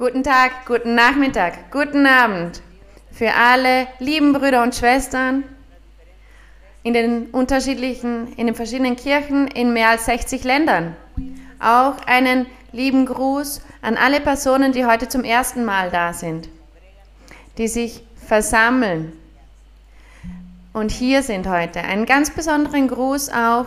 Guten Tag, guten Nachmittag, guten Abend für alle lieben Brüder und Schwestern in den unterschiedlichen, in den verschiedenen Kirchen in mehr als 60 Ländern. Auch einen lieben Gruß an alle Personen, die heute zum ersten Mal da sind, die sich versammeln und hier sind heute. Einen ganz besonderen Gruß auch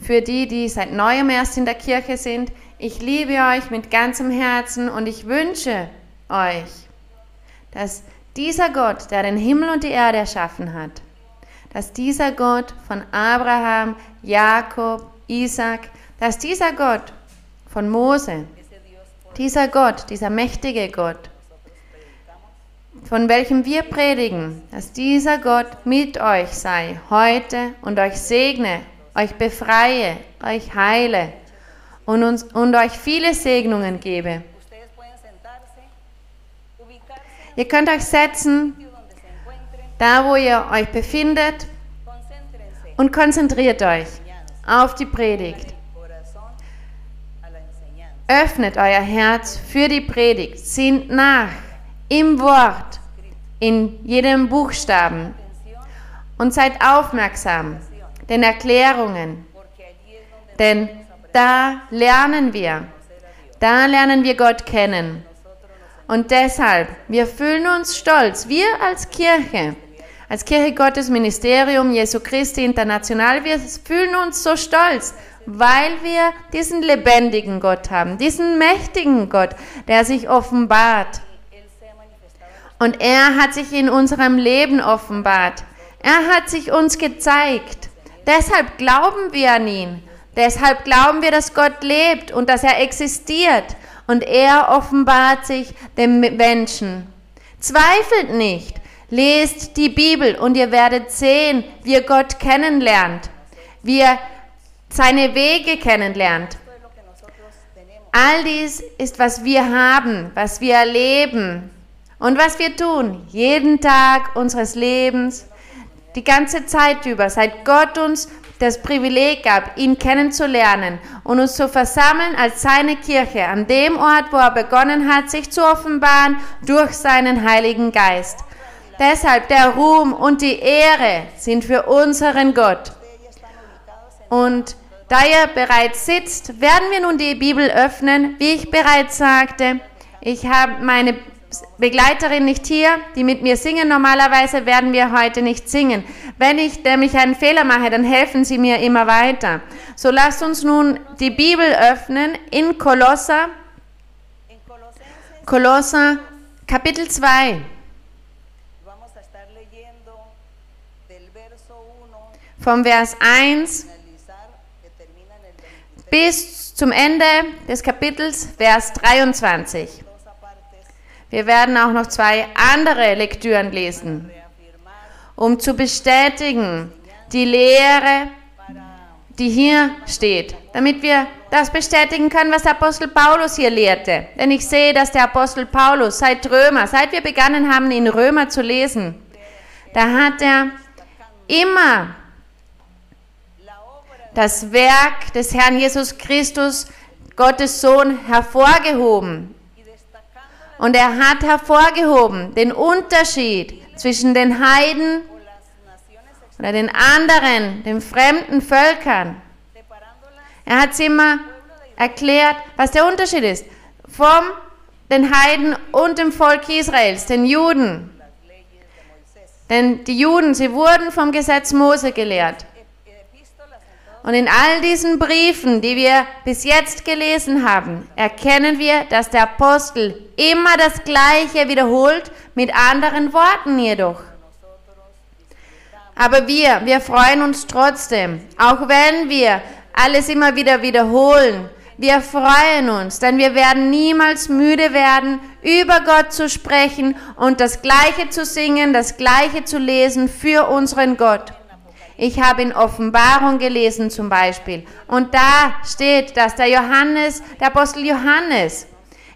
für die, die seit neuem erst in der Kirche sind. Ich liebe euch mit ganzem Herzen und ich wünsche euch, dass dieser Gott, der den Himmel und die Erde erschaffen hat, dass dieser Gott von Abraham, Jakob, Isaac, dass dieser Gott von Mose, dieser Gott, dieser mächtige Gott, von welchem wir predigen, dass dieser Gott mit euch sei heute und euch segne, euch befreie, euch heile und, uns, und euch viele Segnungen gebe. Ihr könnt euch setzen, da wo ihr euch befindet, und konzentriert euch auf die Predigt. Öffnet euer Herz für die Predigt, sinnt nach im Wort, in jedem Buchstaben. Und seid aufmerksam den Erklärungen, denn da lernen wir, da lernen wir Gott kennen. Und deshalb, wir fühlen uns stolz, wir als Kirche, als Kirche Gottes Ministerium Jesu Christi International, wir fühlen uns so stolz, weil wir diesen lebendigen Gott haben, diesen mächtigen Gott, der sich offenbart. Und er hat sich in unserem Leben offenbart. Er hat sich uns gezeigt. Deshalb glauben wir an ihn. Deshalb glauben wir, dass Gott lebt und dass er existiert. Und er offenbart sich dem Menschen. Zweifelt nicht. Lest die Bibel und ihr werdet sehen, wie ihr Gott kennenlernt, wie ihr seine Wege kennenlernt. All dies ist, was wir haben, was wir erleben, und was wir tun, jeden Tag unseres Lebens, die ganze Zeit über, seit Gott uns das Privileg gab, ihn kennenzulernen und uns zu versammeln als seine Kirche an dem Ort, wo er begonnen hat, sich zu offenbaren durch seinen Heiligen Geist. Deshalb der Ruhm und die Ehre sind für unseren Gott. Und da ihr bereits sitzt, werden wir nun die Bibel öffnen. Wie ich bereits sagte, ich habe meine Begleiterin nicht hier, die mit mir singen. Normalerweise werden wir heute nicht singen. Wenn ich nämlich einen Fehler mache, dann helfen sie mir immer weiter. So lasst uns nun die Bibel öffnen in Kolosser, Kolosser Kapitel 2. Vom Vers 1 bis zum Ende des Kapitels, Vers 23. Wir werden auch noch zwei andere Lektüren lesen, um zu bestätigen die Lehre, die hier steht, damit wir das bestätigen können, was der Apostel Paulus hier lehrte. Denn ich sehe, dass der Apostel Paulus seit Römer, seit wir begonnen haben, in Römer zu lesen, da hat er immer das Werk des Herrn Jesus Christus, Gottes Sohn, hervorgehoben. Und er hat hervorgehoben den Unterschied zwischen den Heiden oder den anderen, den fremden Völkern. Er hat sie immer erklärt, was der Unterschied ist vom den Heiden und dem Volk Israels, den Juden. Denn die Juden, sie wurden vom Gesetz Mose gelehrt. Und in all diesen Briefen, die wir bis jetzt gelesen haben, erkennen wir, dass der Apostel immer das Gleiche wiederholt, mit anderen Worten jedoch. Aber wir, wir freuen uns trotzdem, auch wenn wir alles immer wieder wiederholen. Wir freuen uns, denn wir werden niemals müde werden, über Gott zu sprechen und das Gleiche zu singen, das Gleiche zu lesen für unseren Gott. Ich habe in Offenbarung gelesen zum Beispiel. Und da steht, dass der Johannes, der Apostel Johannes,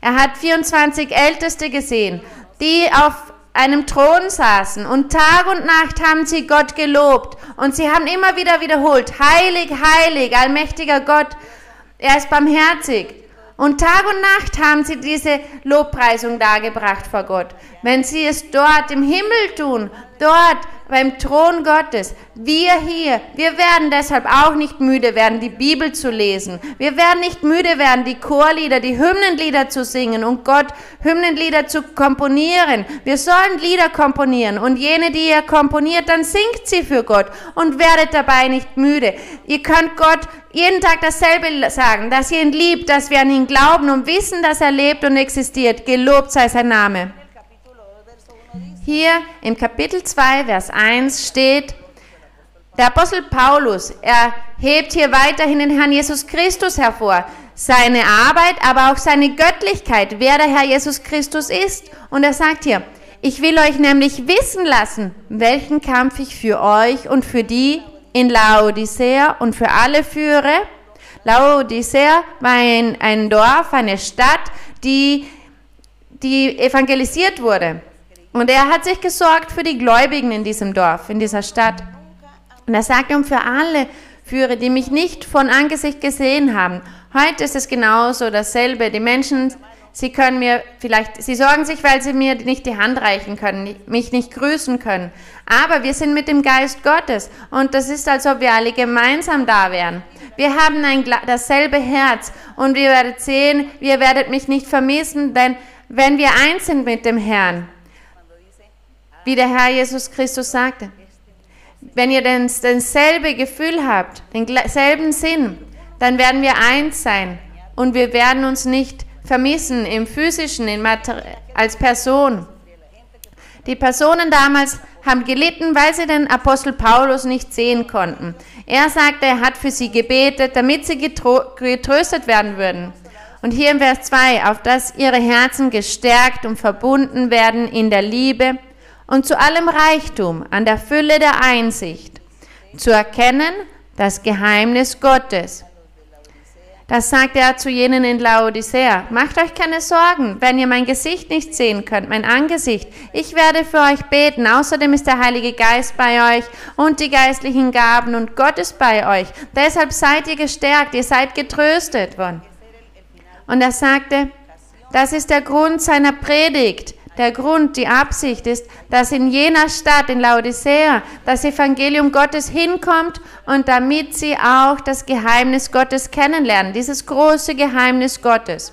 er hat 24 Älteste gesehen, die auf einem Thron saßen und Tag und Nacht haben sie Gott gelobt und sie haben immer wieder wiederholt, heilig, heilig, allmächtiger Gott, er ist barmherzig Und Tag und Nacht haben sie diese Lobpreisung dargebracht vor Gott. Wenn sie es dort im Himmel tun, dort beim Thron Gottes. Wir hier, wir werden deshalb auch nicht müde werden, die Bibel zu lesen. Wir werden nicht müde werden, die Chorlieder, die Hymnenlieder zu singen und Gott Hymnenlieder zu komponieren. Wir sollen Lieder komponieren und jene, die ihr komponiert, dann singt sie für Gott und werdet dabei nicht müde. Ihr könnt Gott jeden Tag dasselbe sagen, dass ihr ihn liebt, dass wir an ihn glauben und wissen, dass er lebt und existiert. Gelobt sei sein Name. Hier im Kapitel 2, Vers 1 steht, der Apostel Paulus, er hebt hier weiterhin den Herrn Jesus Christus hervor, seine Arbeit, aber auch seine Göttlichkeit, wer der Herr Jesus Christus ist. Und er sagt hier, ich will euch nämlich wissen lassen, welchen Kampf ich für euch und für die in Laodicea und für alle führe. Laodicea war ein, ein Dorf, eine Stadt, die, die evangelisiert wurde. Und er hat sich gesorgt für die Gläubigen in diesem Dorf, in dieser Stadt. Und er sagt um für alle Führer, die mich nicht von Angesicht gesehen haben. Heute ist es genauso dasselbe. Die Menschen, sie können mir vielleicht, sie sorgen sich, weil sie mir nicht die Hand reichen können, mich nicht grüßen können. Aber wir sind mit dem Geist Gottes und das ist, als ob wir alle gemeinsam da wären. Wir haben ein, dasselbe Herz und ihr werdet sehen, ihr werdet mich nicht vermissen, denn wenn wir eins sind mit dem Herrn, wie der Herr Jesus Christus sagte. Wenn ihr denn dasselbe Gefühl habt, denselben Sinn, dann werden wir eins sein und wir werden uns nicht vermissen im physischen, in als Person. Die Personen damals haben gelitten, weil sie den Apostel Paulus nicht sehen konnten. Er sagte, er hat für sie gebetet, damit sie getröstet werden würden. Und hier im Vers 2, auf dass ihre Herzen gestärkt und verbunden werden in der Liebe und zu allem Reichtum an der Fülle der Einsicht, zu erkennen das Geheimnis Gottes. Das sagt er zu jenen in Laodicea. Macht euch keine Sorgen, wenn ihr mein Gesicht nicht sehen könnt, mein Angesicht. Ich werde für euch beten. Außerdem ist der Heilige Geist bei euch und die geistlichen Gaben und Gott ist bei euch. Deshalb seid ihr gestärkt, ihr seid getröstet worden. Und er sagte, das ist der Grund seiner Predigt. Der Grund, die Absicht ist, dass in jener Stadt, in Laodicea, das Evangelium Gottes hinkommt und damit sie auch das Geheimnis Gottes kennenlernen, dieses große Geheimnis Gottes.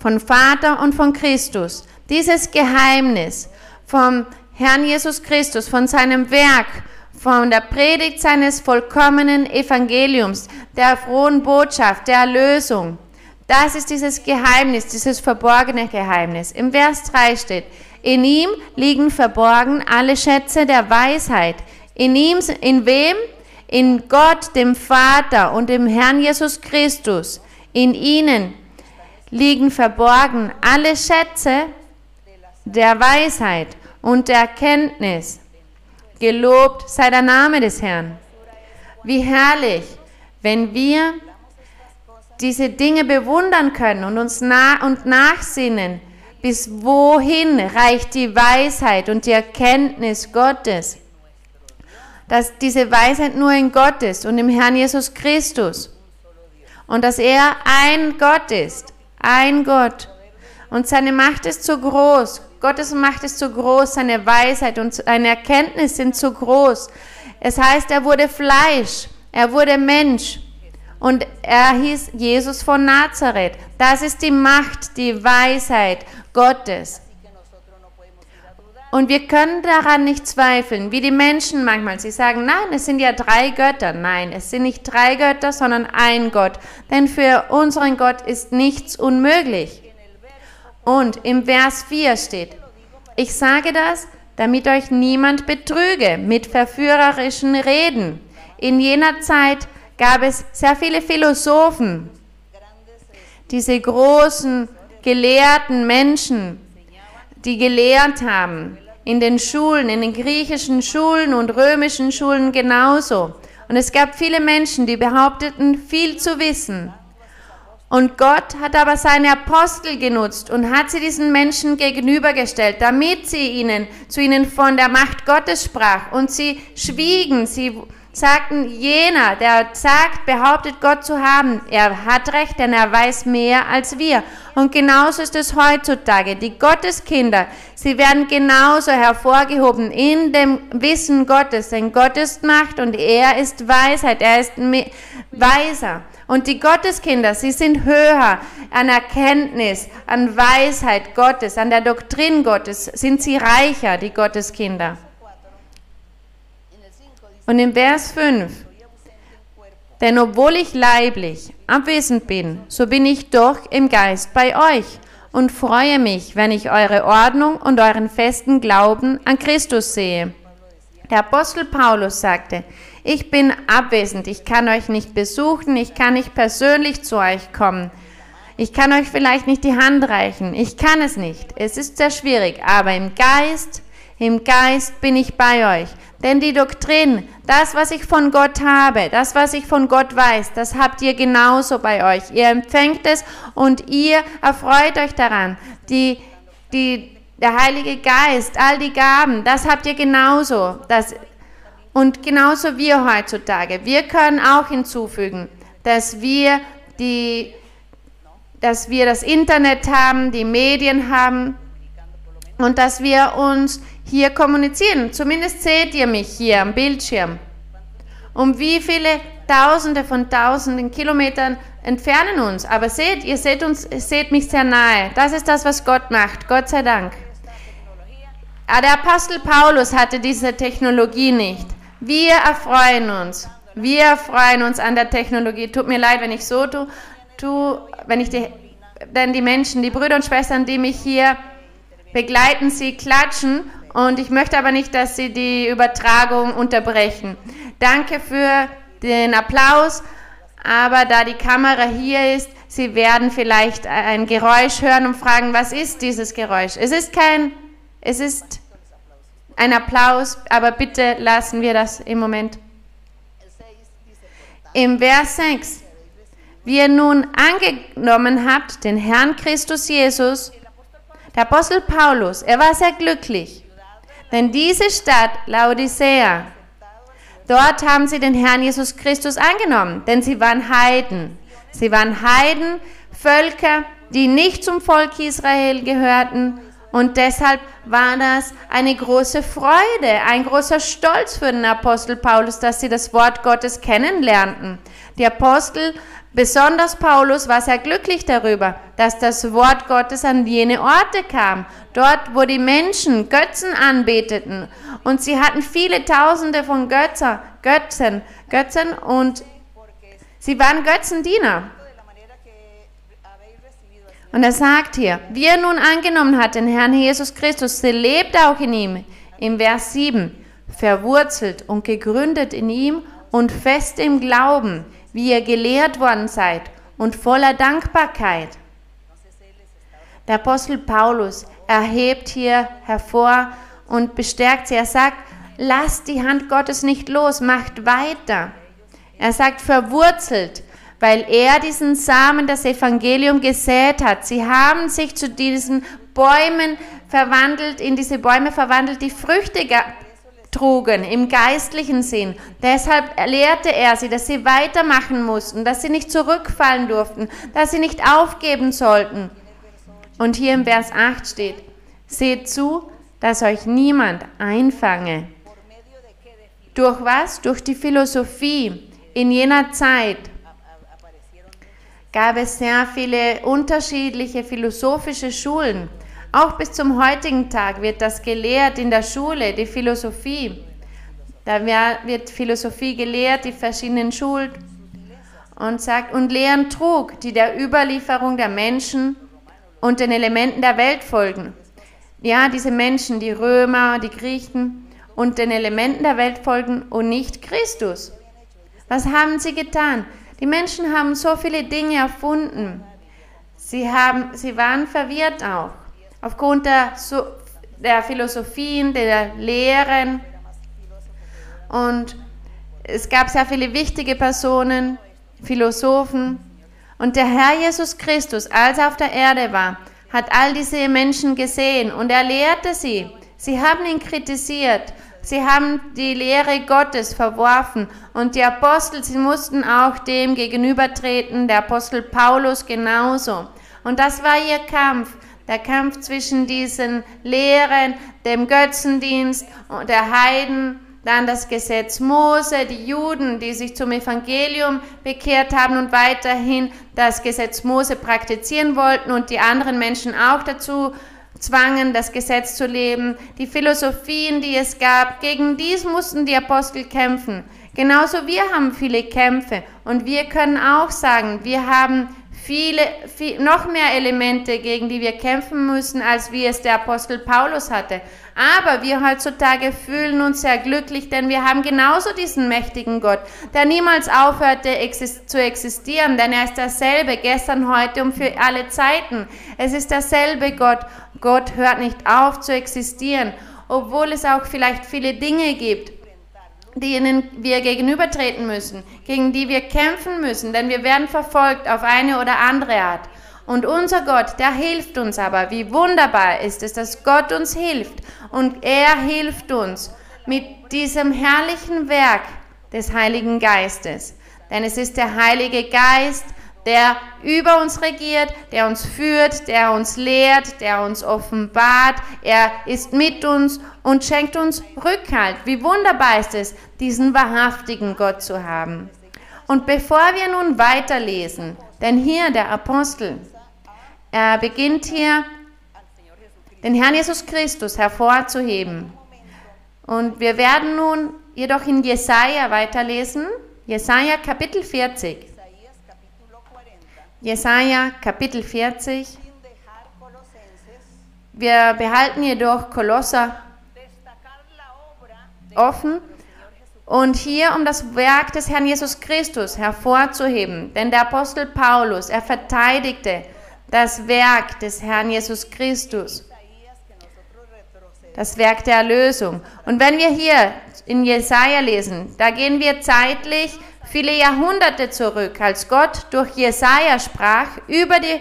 Von Vater und von Christus. Dieses Geheimnis vom Herrn Jesus Christus, von seinem Werk, von der Predigt seines vollkommenen Evangeliums, der frohen Botschaft, der Erlösung das ist dieses Geheimnis, dieses verborgene Geheimnis. Im Vers 3 steht, in ihm liegen verborgen alle Schätze der Weisheit. In ihm, in wem? In Gott, dem Vater und dem Herrn Jesus Christus. In ihnen liegen verborgen alle Schätze der Weisheit und der Erkenntnis. Gelobt sei der Name des Herrn. Wie herrlich, wenn wir diese Dinge bewundern können und uns nah und nachsinnen, bis wohin reicht die Weisheit und die Erkenntnis Gottes. Dass diese Weisheit nur in Gott ist und im Herrn Jesus Christus. Und dass er ein Gott ist, ein Gott. Und seine Macht ist zu groß. Gottes Macht ist zu groß, seine Weisheit und seine Erkenntnis sind zu groß. Es heißt, er wurde Fleisch, er wurde Mensch und er hieß Jesus von Nazareth. Das ist die Macht, die Weisheit Gottes. Und wir können daran nicht zweifeln, wie die Menschen manchmal. Sie sagen, nein, es sind ja drei Götter. Nein, es sind nicht drei Götter, sondern ein Gott. Denn für unseren Gott ist nichts unmöglich. Und im Vers 4 steht, ich sage das, damit euch niemand betrüge mit verführerischen Reden. In jener Zeit gab es sehr viele Philosophen, diese großen gelehrten Menschen, die gelehrt haben, in den Schulen, in den griechischen Schulen und römischen Schulen genauso. Und es gab viele Menschen, die behaupteten, viel zu wissen. Und Gott hat aber seine Apostel genutzt und hat sie diesen Menschen gegenübergestellt, damit sie ihnen zu ihnen von der Macht Gottes sprach. Und sie schwiegen, sie sagten, jener, der sagt, behauptet Gott zu haben, er hat recht, denn er weiß mehr als wir. Und genauso ist es heutzutage. Die Gotteskinder, sie werden genauso hervorgehoben in dem Wissen Gottes, denn Gott ist Macht und er ist Weisheit, er ist weiser. Und die Gotteskinder, sie sind höher an Erkenntnis, an Weisheit Gottes, an der Doktrin Gottes, sind sie reicher, die Gotteskinder. Und im Vers 5, denn obwohl ich leiblich abwesend bin, so bin ich doch im Geist bei euch und freue mich, wenn ich eure Ordnung und euren festen Glauben an Christus sehe. Der Apostel Paulus sagte, ich bin abwesend, ich kann euch nicht besuchen, ich kann nicht persönlich zu euch kommen. Ich kann euch vielleicht nicht die Hand reichen, ich kann es nicht. Es ist sehr schwierig, aber im Geist, im Geist bin ich bei euch. Denn die Doktrin, das, was ich von Gott habe, das, was ich von Gott weiß, das habt ihr genauso bei euch. Ihr empfängt es und ihr erfreut euch daran. Die, die, der Heilige Geist, all die Gaben, das habt ihr genauso. Das, und genauso wir heutzutage. Wir können auch hinzufügen, dass wir, die, dass wir das Internet haben, die Medien haben und dass wir uns hier kommunizieren. Zumindest seht ihr mich hier am Bildschirm. Um wie viele Tausende von Tausenden Kilometern entfernen uns. Aber seht, ihr seht uns, seht mich sehr nahe. Das ist das, was Gott macht. Gott sei Dank. Aber der Apostel Paulus hatte diese Technologie nicht. Wir erfreuen uns. Wir erfreuen uns an der Technologie. Tut mir leid, wenn ich so tue, tu, wenn ich die, denn die Menschen, die Brüder und Schwestern, die mich hier begleiten, sie klatschen und ich möchte aber nicht, dass sie die Übertragung unterbrechen. Danke für den Applaus, aber da die Kamera hier ist, Sie werden vielleicht ein Geräusch hören und fragen, was ist dieses Geräusch? Es ist kein, es ist ein Applaus, aber bitte lassen wir das im Moment. Im Vers 6, wie ihr nun angenommen habt, den Herrn Christus Jesus, der Apostel Paulus, er war sehr glücklich, denn diese Stadt, Laodicea, dort haben sie den Herrn Jesus Christus angenommen, denn sie waren Heiden. Sie waren Heiden, Völker, die nicht zum Volk Israel gehörten und deshalb war das eine große Freude, ein großer Stolz für den Apostel Paulus, dass sie das Wort Gottes kennenlernten. Die Apostel, besonders Paulus, war sehr glücklich darüber, dass das Wort Gottes an jene Orte kam, dort, wo die Menschen Götzen anbeteten. Und sie hatten viele Tausende von Götzer, Götzen, Götzen und sie waren Götzendiener. Und er sagt hier, wie er nun angenommen hat, den Herrn Jesus Christus, sie lebt auch in ihm, im Vers 7, verwurzelt und gegründet in ihm und fest im Glauben, wie ihr gelehrt worden seid und voller Dankbarkeit. Der Apostel Paulus erhebt hier hervor und bestärkt sie. Er sagt, lasst die Hand Gottes nicht los, macht weiter. Er sagt, verwurzelt, weil er diesen Samen das Evangelium gesät hat. Sie haben sich zu diesen Bäumen verwandelt, in diese Bäume verwandelt, die Früchte trugen im geistlichen Sinn. Deshalb lehrte er sie, dass sie weitermachen mussten, dass sie nicht zurückfallen durften, dass sie nicht aufgeben sollten. Und hier im Vers 8 steht, seht zu, dass euch niemand einfange. Durch was? Durch die Philosophie in jener Zeit gab es sehr viele unterschiedliche philosophische Schulen. Auch bis zum heutigen Tag wird das gelehrt in der Schule, die Philosophie. Da wird Philosophie gelehrt, die verschiedenen Schulen und sagt, und Lehren trug, die der Überlieferung der Menschen und den Elementen der Welt folgen. Ja, diese Menschen, die Römer, die Griechen und den Elementen der Welt folgen und nicht Christus. Was haben sie getan? Die Menschen haben so viele Dinge erfunden. Sie, haben, sie waren verwirrt auch. Aufgrund der, der Philosophien, der Lehren. Und es gab sehr viele wichtige Personen, Philosophen. Und der Herr Jesus Christus, als er auf der Erde war, hat all diese Menschen gesehen und er lehrte sie. Sie haben ihn kritisiert. Sie haben die Lehre Gottes verworfen und die Apostel, sie mussten auch dem gegenübertreten, der Apostel Paulus genauso. Und das war ihr Kampf, der Kampf zwischen diesen Lehren, dem Götzendienst und der Heiden, dann das Gesetz Mose, die Juden, die sich zum Evangelium bekehrt haben und weiterhin das Gesetz Mose praktizieren wollten und die anderen Menschen auch dazu zwangen, das Gesetz zu leben, die Philosophien, die es gab, gegen dies mussten die Apostel kämpfen. Genauso wir haben viele Kämpfe und wir können auch sagen, wir haben viele, viel, noch mehr Elemente, gegen die wir kämpfen müssen, als wie es der Apostel Paulus hatte. Aber wir heutzutage fühlen uns sehr glücklich, denn wir haben genauso diesen mächtigen Gott, der niemals aufhörte zu existieren, denn er ist derselbe, gestern, heute und für alle Zeiten. Es ist derselbe Gott. Gott hört nicht auf zu existieren, obwohl es auch vielleicht viele Dinge gibt, denen wir gegenübertreten müssen, gegen die wir kämpfen müssen, denn wir werden verfolgt auf eine oder andere Art. Und unser Gott, der hilft uns aber. Wie wunderbar ist es, dass Gott uns hilft. Und er hilft uns mit diesem herrlichen Werk des Heiligen Geistes. Denn es ist der Heilige Geist, der über uns regiert, der uns führt, der uns lehrt, der uns offenbart. Er ist mit uns und schenkt uns Rückhalt. Wie wunderbar ist es, diesen wahrhaftigen Gott zu haben. Und bevor wir nun weiterlesen, denn hier der Apostel, er beginnt hier den Herrn Jesus Christus hervorzuheben. Und wir werden nun jedoch in Jesaja weiterlesen, Jesaja Kapitel 40. Jesaja Kapitel 40. Wir behalten jedoch Kolosser offen und hier um das Werk des Herrn Jesus Christus hervorzuheben. Denn der Apostel Paulus, er verteidigte das Werk des Herrn Jesus Christus, das Werk der Erlösung. Und wenn wir hier in Jesaja lesen, da gehen wir zeitlich viele Jahrhunderte zurück, als Gott durch Jesaja sprach über die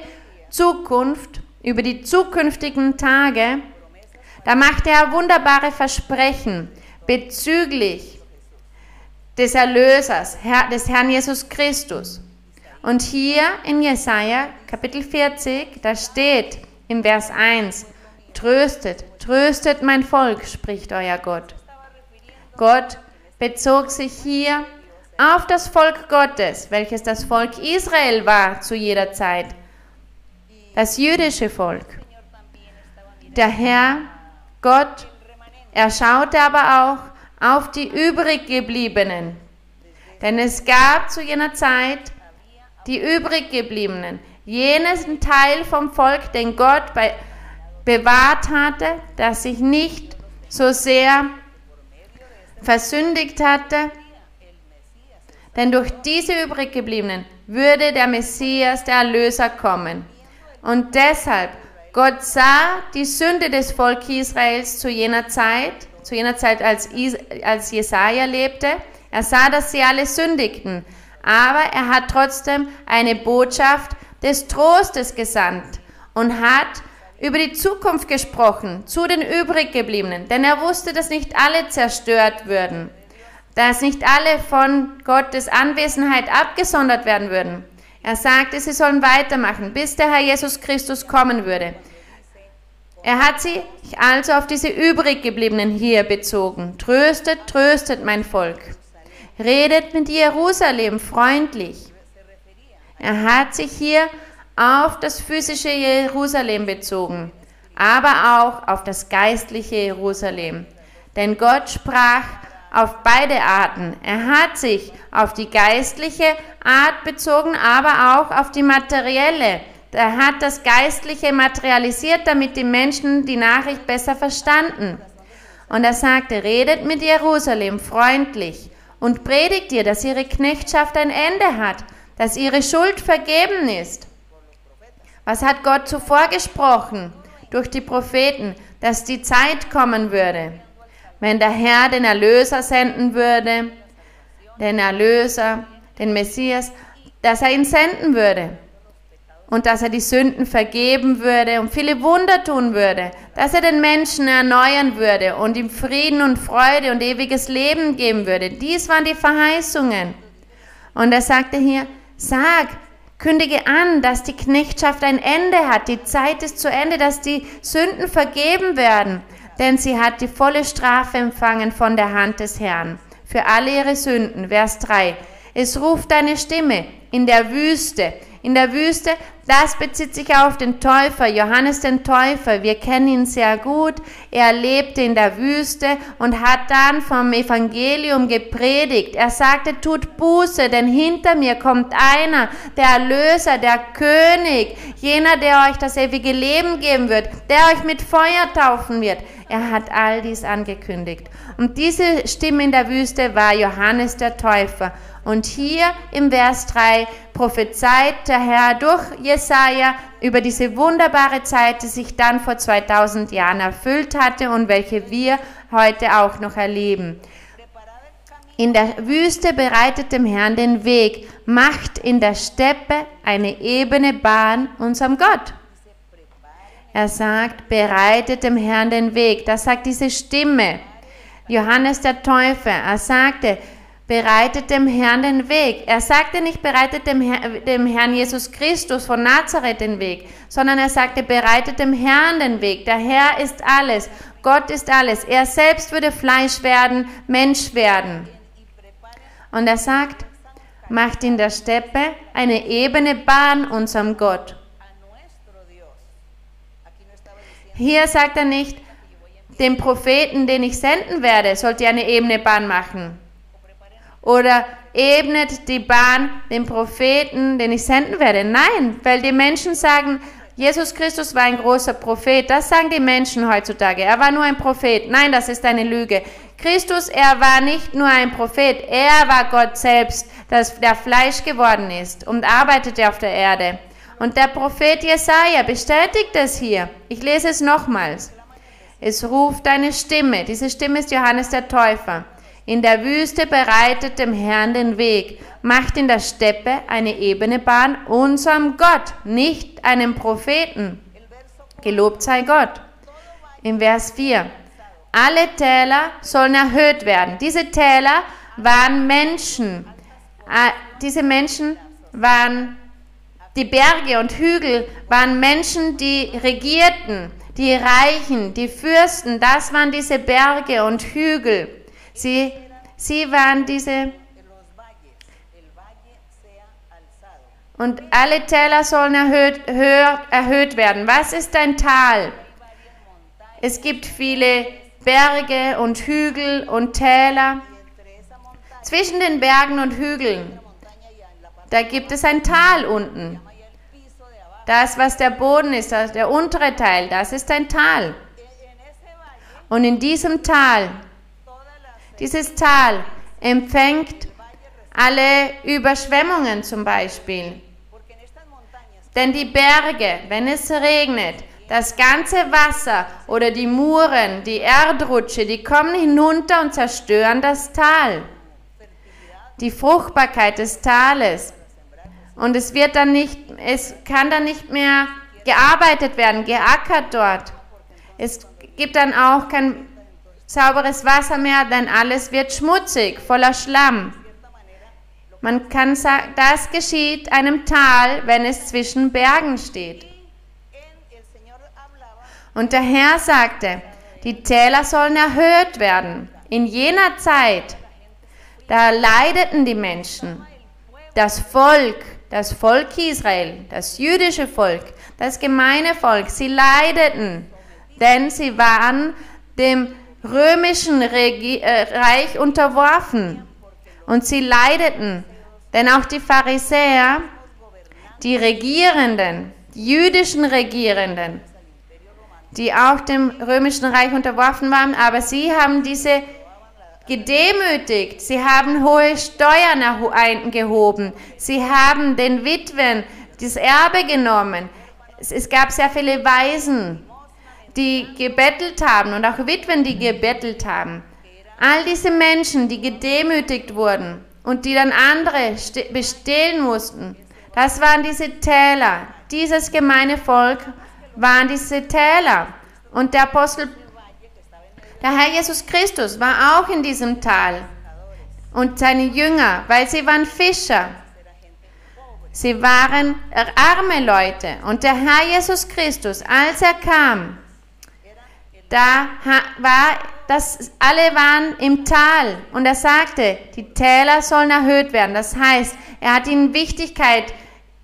Zukunft, über die zukünftigen Tage. Da machte er wunderbare Versprechen bezüglich des Erlösers, des Herrn Jesus Christus. Und hier in Jesaja Kapitel 40, da steht im Vers 1, Tröstet, tröstet mein Volk, spricht euer Gott. Gott bezog sich hier auf das Volk Gottes, welches das Volk Israel war zu jeder Zeit, das jüdische Volk. Der Herr, Gott, er schaute aber auch auf die übrig gebliebenen. Denn es gab zu jener Zeit die übrig gebliebenen, jenen Teil vom Volk, den Gott bei, bewahrt hatte, das sich nicht so sehr versündigt hatte, denn durch diese übriggebliebenen würde der Messias, der Erlöser kommen. Und deshalb, Gott sah die Sünde des Volkes Israels zu jener Zeit, zu jener Zeit, als, Is als Jesaja lebte. Er sah, dass sie alle sündigten. Aber er hat trotzdem eine Botschaft des Trostes gesandt und hat über die Zukunft gesprochen zu den übriggebliebenen, denn er wusste, dass nicht alle zerstört würden dass nicht alle von Gottes Anwesenheit abgesondert werden würden. Er sagte, sie sollen weitermachen, bis der Herr Jesus Christus kommen würde. Er hat sich also auf diese übrig gebliebenen hier bezogen. Tröstet, tröstet mein Volk. Redet mit Jerusalem freundlich. Er hat sich hier auf das physische Jerusalem bezogen, aber auch auf das geistliche Jerusalem. Denn Gott sprach, auf beide Arten. Er hat sich auf die geistliche Art bezogen, aber auch auf die materielle. Er hat das Geistliche materialisiert, damit die Menschen die Nachricht besser verstanden. Und er sagte, redet mit Jerusalem freundlich und predigt ihr, dass ihre Knechtschaft ein Ende hat, dass ihre Schuld vergeben ist. Was hat Gott zuvor gesprochen durch die Propheten, dass die Zeit kommen würde? Wenn der Herr den Erlöser senden würde, den Erlöser, den Messias, dass er ihn senden würde. und dass er die Sünden vergeben würde und viele Wunder tun würde, dass er den Menschen erneuern würde und ihm Frieden und Freude und ewiges Leben geben würde. Dies waren die Verheißungen. Und er sagte hier, sag, kündige an, dass die Knechtschaft ein Ende hat, die Zeit ist zu Ende, dass die Sünden vergeben werden, denn sie hat die volle Strafe empfangen von der Hand des Herrn für alle ihre Sünden. Vers 3. Es ruft eine Stimme in der Wüste. In der Wüste, das bezieht sich auf den Täufer, Johannes den Täufer. Wir kennen ihn sehr gut. Er lebte in der Wüste und hat dann vom Evangelium gepredigt. Er sagte, tut Buße, denn hinter mir kommt einer, der Erlöser, der König, jener, der euch das ewige Leben geben wird, der euch mit Feuer taufen wird. Er hat all dies angekündigt. Und diese Stimme in der Wüste war Johannes der Täufer. Und hier im Vers 3 prophezeit der Herr durch Jesaja über diese wunderbare Zeit, die sich dann vor 2000 Jahren erfüllt hatte und welche wir heute auch noch erleben. In der Wüste bereitet dem Herrn den Weg, macht in der Steppe eine ebene Bahn unserem Gott. Er sagt, bereitet dem Herrn den Weg. Das sagt diese Stimme. Johannes der Täufer, er sagte, bereitet dem Herrn den Weg. Er sagte nicht, bereitet dem, Herr, dem Herrn Jesus Christus von Nazareth den Weg, sondern er sagte, bereitet dem Herrn den Weg. Der Herr ist alles, Gott ist alles. Er selbst würde Fleisch werden, Mensch werden. Und er sagt, macht in der Steppe eine ebene Bahn unserem Gott. Hier sagt er nicht, dem Propheten, den ich senden werde, sollt ihr eine ebene Bahn machen oder ebnet die Bahn dem Propheten, den ich senden werde. Nein, weil die Menschen sagen, Jesus Christus war ein großer Prophet. Das sagen die Menschen heutzutage. Er war nur ein Prophet. Nein, das ist eine Lüge. Christus, er war nicht nur ein Prophet. Er war Gott selbst, das, der Fleisch geworden ist und arbeitete auf der Erde. Und der Prophet Jesaja bestätigt es hier. Ich lese es nochmals. Es ruft eine Stimme. Diese Stimme ist Johannes der Täufer. In der Wüste bereitet dem Herrn den Weg, macht in der Steppe eine ebene Bahn unserem Gott, nicht einem Propheten. Gelobt sei Gott. Im Vers 4. Alle Täler sollen erhöht werden. Diese Täler waren Menschen. Äh, diese Menschen waren die Berge und Hügel, waren Menschen, die regierten, die Reichen, die Fürsten. Das waren diese Berge und Hügel. Sie, sie waren diese... Und alle Täler sollen erhöht, höher, erhöht werden. Was ist ein Tal? Es gibt viele Berge und Hügel und Täler. Zwischen den Bergen und Hügeln, da gibt es ein Tal unten. Das, was der Boden ist, der untere Teil, das ist ein Tal. Und in diesem Tal dieses Tal empfängt alle Überschwemmungen zum Beispiel. Denn die Berge, wenn es regnet, das ganze Wasser oder die Muren, die Erdrutsche, die kommen hinunter und zerstören das Tal. Die Fruchtbarkeit des Tales. Und es wird dann nicht, es kann dann nicht mehr gearbeitet werden, geackert dort. Es gibt dann auch kein sauberes Wasser mehr, denn alles wird schmutzig, voller Schlamm. Man kann sagen, das geschieht einem Tal, wenn es zwischen Bergen steht. Und der Herr sagte, die Täler sollen erhöht werden. In jener Zeit, da leideten die Menschen, das Volk, das Volk Israel, das jüdische Volk, das gemeine Volk, sie leideten, denn sie waren dem römischen Regi äh, Reich unterworfen. Und sie leideten, denn auch die Pharisäer, die Regierenden, die jüdischen Regierenden, die auch dem römischen Reich unterworfen waren, aber sie haben diese gedemütigt, sie haben hohe Steuern eingehoben, sie haben den Witwen das Erbe genommen. Es, gab sehr viele Waisen die gebettelt haben und auch Witwen, die gebettelt haben. All diese Menschen, die gedemütigt wurden und die dann andere bestehlen mussten, das waren diese Täler, dieses gemeine Volk waren diese Täler. Und der Apostel, der Herr Jesus Christus war auch in diesem Tal. Und seine Jünger, weil sie waren Fischer. Sie waren arme Leute. Und der Herr Jesus Christus, als er kam, da war das, alle waren im Tal. Und er sagte, die Täler sollen erhöht werden. Das heißt, er hat ihnen Wichtigkeit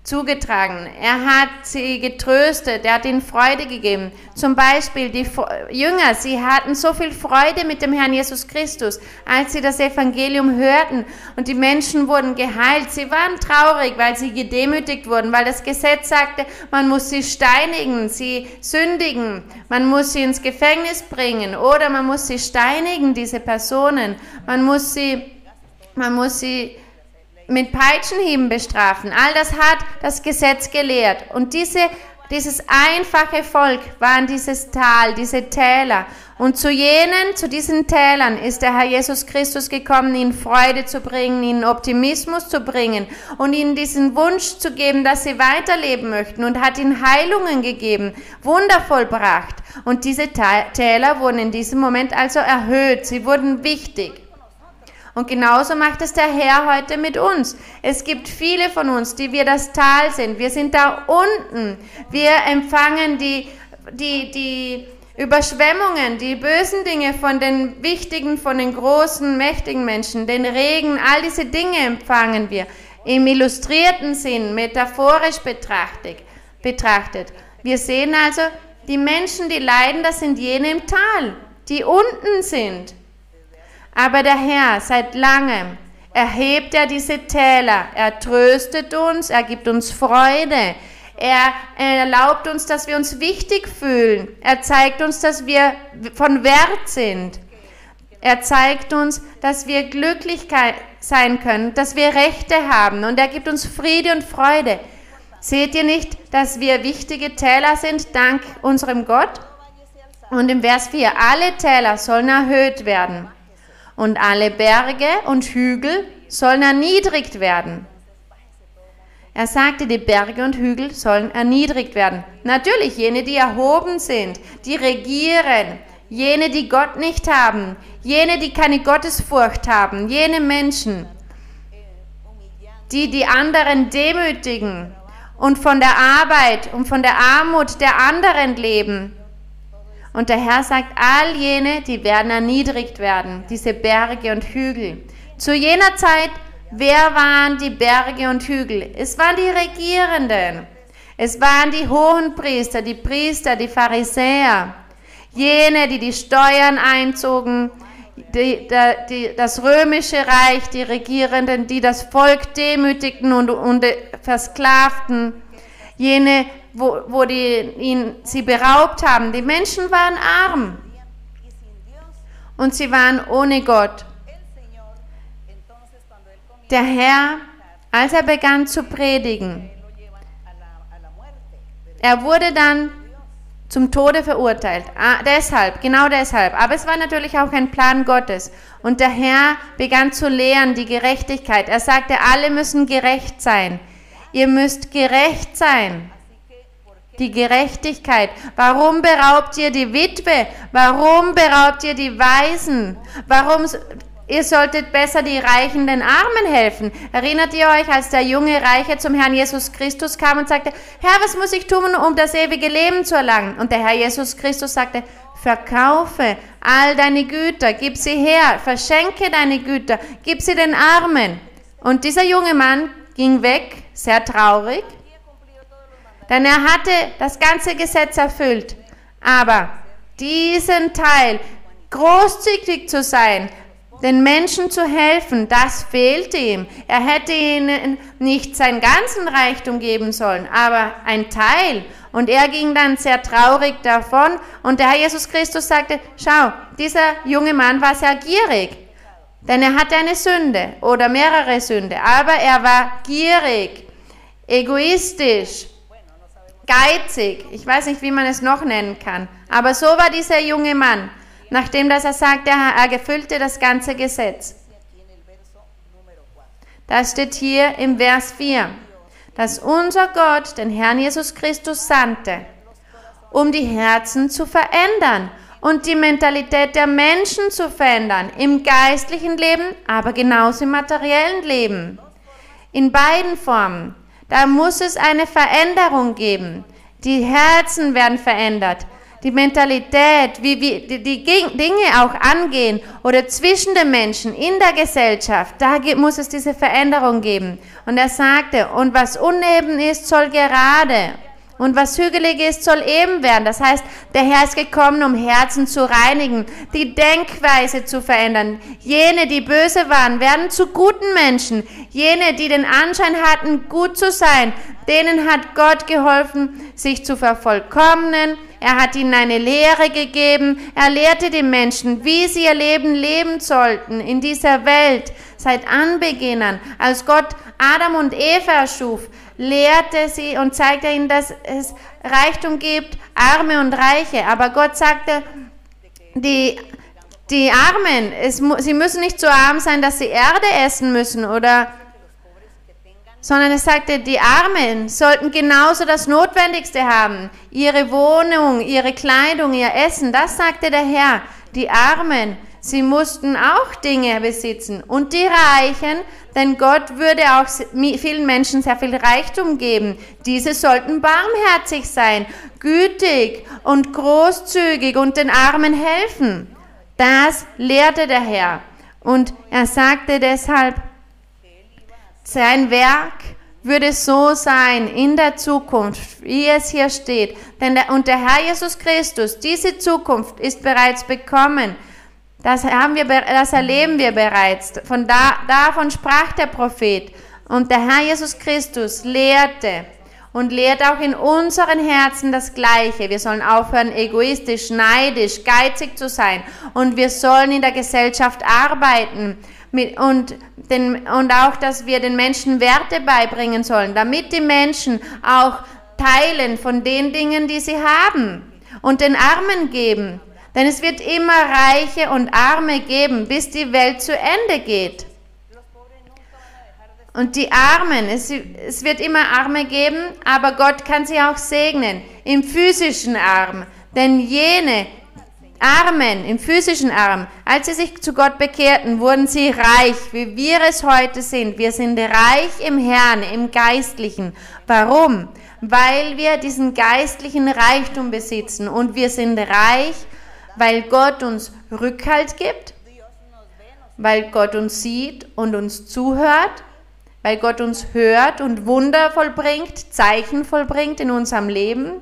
zugetragen. Er hat sie getröstet, er hat ihnen Freude gegeben. Zum Beispiel die Jünger, sie hatten so viel Freude mit dem Herrn Jesus Christus, als sie das Evangelium hörten und die Menschen wurden geheilt. Sie waren traurig, weil sie gedemütigt wurden, weil das Gesetz sagte, man muss sie steinigen, sie sündigen, man muss sie ins Gefängnis bringen oder man muss sie steinigen, diese Personen. Man muss sie, man muss sie mit Peitschenhieben bestrafen. All das hat das Gesetz gelehrt. Und diese, dieses einfache Volk waren dieses Tal, diese Täler. Und zu jenen, zu diesen Tälern ist der Herr Jesus Christus gekommen, ihnen Freude zu bringen, ihnen Optimismus zu bringen und ihnen diesen Wunsch zu geben, dass sie weiterleben möchten und hat ihnen Heilungen gegeben, Wunder vollbracht. Und diese Täler wurden in diesem Moment also erhöht, sie wurden wichtig. Und genauso macht es der Herr heute mit uns. Es gibt viele von uns, die wir das Tal sind. Wir sind da unten. Wir empfangen die, die, die Überschwemmungen, die bösen Dinge von den wichtigen, von den großen, mächtigen Menschen, den Regen, all diese Dinge empfangen wir. Im illustrierten Sinn, metaphorisch betrachtet. betrachtet. Wir sehen also, die Menschen, die leiden, das sind jene im Tal, die unten sind. Aber der Herr seit langem erhebt er diese Täler, er tröstet uns, er gibt uns Freude, er erlaubt uns, dass wir uns wichtig fühlen, er zeigt uns, dass wir von Wert sind. Er zeigt uns, dass wir glücklich sein können, dass wir Rechte haben und er gibt uns Friede und Freude. Seht ihr nicht, dass wir wichtige Täler sind dank unserem Gott? Und im Vers 4, alle Täler sollen erhöht werden und alle Berge und Hügel sollen erniedrigt werden. Er sagte, die Berge und Hügel sollen erniedrigt werden. Natürlich jene, die erhoben sind, die regieren, jene, die Gott nicht haben, jene, die keine Gottesfurcht haben, jene Menschen, die die anderen demütigen und von der Arbeit und von der Armut der anderen leben. Und der Herr sagt, all jene, die werden erniedrigt werden, diese Berge und Hügel. Zu jener Zeit, wer waren die Berge und Hügel? Es waren die Regierenden. Es waren die hohen Priester, die Priester, die Pharisäer. Jene, die die Steuern einzogen, die, die, das römische Reich, die Regierenden, die das Volk demütigten und, und versklavten. Jene, wo, wo die ihn, sie beraubt haben. Die Menschen waren arm und sie waren ohne Gott. Der Herr, als er begann zu predigen, er wurde dann zum Tode verurteilt. Ah, deshalb, genau deshalb. Aber es war natürlich auch ein Plan Gottes. Und der Herr begann zu lehren die Gerechtigkeit. Er sagte, alle müssen gerecht sein. Ihr müsst gerecht sein die Gerechtigkeit. Warum beraubt ihr die Witwe? Warum beraubt ihr die Waisen? Warum Ihr solltet besser die Reichen den Armen helfen. Erinnert ihr euch, als der junge Reiche zum Herrn Jesus Christus kam und sagte, Herr, was muss ich tun, um das ewige Leben zu erlangen? Und der Herr Jesus Christus sagte, verkaufe all deine Güter, gib sie her, verschenke deine Güter, gib sie den Armen. Und dieser junge Mann ging weg, sehr traurig, denn er hatte das ganze Gesetz erfüllt. Aber diesen Teil, großzügig zu sein, den Menschen zu helfen, das fehlte ihm. Er hätte ihnen nicht seinen ganzen Reichtum geben sollen, aber ein Teil. Und er ging dann sehr traurig davon. Und der Herr Jesus Christus sagte, schau, dieser junge Mann war sehr gierig. Denn er hatte eine Sünde oder mehrere Sünde. Aber er war gierig, egoistisch geizig, ich weiß nicht, wie man es noch nennen kann, aber so war dieser junge Mann, nachdem dass er sagte, er erfüllte das ganze Gesetz. Das steht hier im Vers 4. dass unser Gott den Herrn Jesus Christus sandte, um die Herzen zu verändern und die Mentalität der Menschen zu verändern, im geistlichen Leben, aber genauso im materiellen Leben. In beiden Formen. Da muss es eine Veränderung geben. Die Herzen werden verändert. Die Mentalität, wie wir die, die Dinge auch angehen oder zwischen den Menschen in der Gesellschaft, da muss es diese Veränderung geben. Und er sagte, und was uneben ist, soll gerade und was hügelig ist, soll eben werden. Das heißt, der Herr ist gekommen, um Herzen zu reinigen, die Denkweise zu verändern. Jene, die böse waren, werden zu guten Menschen. Jene, die den Anschein hatten, gut zu sein, denen hat Gott geholfen, sich zu vervollkommnen. Er hat ihnen eine Lehre gegeben. Er lehrte die Menschen, wie sie ihr Leben leben sollten in dieser Welt. Seit Anbeginn an, als Gott Adam und Eva schuf, lehrte sie und zeigte ihnen, dass es Reichtum gibt, Arme und Reiche. Aber Gott sagte, die, die Armen, es, sie müssen nicht so arm sein, dass sie Erde essen müssen oder sondern es sagte, die Armen sollten genauso das Notwendigste haben. Ihre Wohnung, ihre Kleidung, ihr Essen, das sagte der Herr. Die Armen, sie mussten auch Dinge besitzen. Und die Reichen, denn Gott würde auch vielen Menschen sehr viel Reichtum geben. Diese sollten barmherzig sein, gütig und großzügig und den Armen helfen. Das lehrte der Herr. Und er sagte deshalb, sein Werk würde so sein in der Zukunft, wie es hier steht. Denn der, und der Herr Jesus Christus, diese Zukunft ist bereits bekommen. Das, haben wir, das erleben wir bereits. Von da, davon sprach der Prophet. Und der Herr Jesus Christus lehrte und lehrt auch in unseren Herzen das Gleiche. Wir sollen aufhören, egoistisch, neidisch, geizig zu sein. Und wir sollen in der Gesellschaft arbeiten. Mit, und, den, und auch, dass wir den Menschen Werte beibringen sollen, damit die Menschen auch teilen von den Dingen, die sie haben und den Armen geben. Denn es wird immer Reiche und Arme geben, bis die Welt zu Ende geht. Und die Armen, es, es, wird immer Arme geben, aber Gott kann sie auch segnen im physischen Arm. Denn jene Armen, im physischen Arm, als sie sich zu Gott bekehrten, wurden sie reich, wie wir es heute sind. Wir sind reich im Herrn, im Geistlichen. Warum? Weil wir diesen geistlichen Reichtum besitzen und wir sind reich weil Gott uns Rückhalt gibt, weil Gott uns sieht und uns zuhört, weil Gott uns hört und Wunder vollbringt, Zeichen vollbringt in unserem Leben.